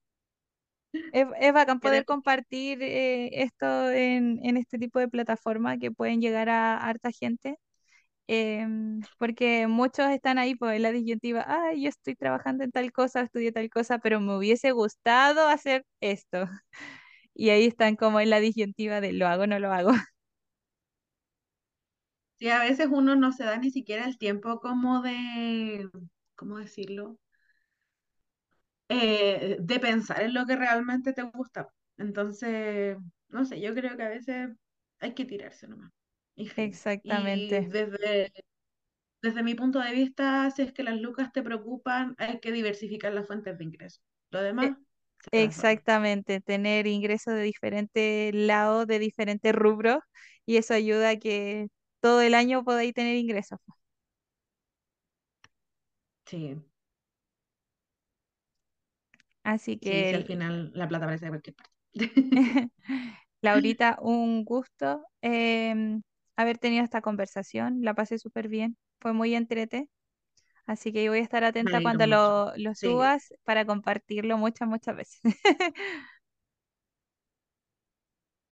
Speaker 2: Es, es bacán poder compartir eh, esto en, en este tipo de plataformas que pueden llegar a harta gente, em, porque muchos están ahí por la disyuntiva, ay, yo estoy trabajando en tal cosa, estudié tal cosa, pero me hubiese gustado hacer esto. *laughs* Y ahí están como en la disyuntiva de lo hago o no lo hago. *laughs*
Speaker 1: Sí, a veces uno no se da ni siquiera el tiempo como de, ¿cómo decirlo? Eh, de pensar en lo que realmente te gusta. Entonces, no sé, yo creo que a veces hay que tirarse nomás. Y
Speaker 2: Exactamente.
Speaker 1: desde, desde mi punto de vista, si es que las lucas te preocupan, hay que diversificar las fuentes de ingreso. Lo
Speaker 2: E-
Speaker 1: demás solo.
Speaker 2: Exactamente, tener ingresos de diferentes lados, de diferentes rubros, y eso ayuda a que todo el año podáis tener ingresos.
Speaker 1: Sí,
Speaker 2: Así
Speaker 1: sí,
Speaker 2: que,
Speaker 1: sí, al final la plata aparece de cualquier parte. *laughs* *laughs*
Speaker 2: Laurita, un gusto em, haber tenido esta conversación. La pasé súper bien, fue muy entrete. Así que voy a estar atenta cuando
Speaker 1: mucho.
Speaker 2: lo, lo
Speaker 1: Sí,
Speaker 2: subas para compartirlo muchas, muchas veces. *laughs*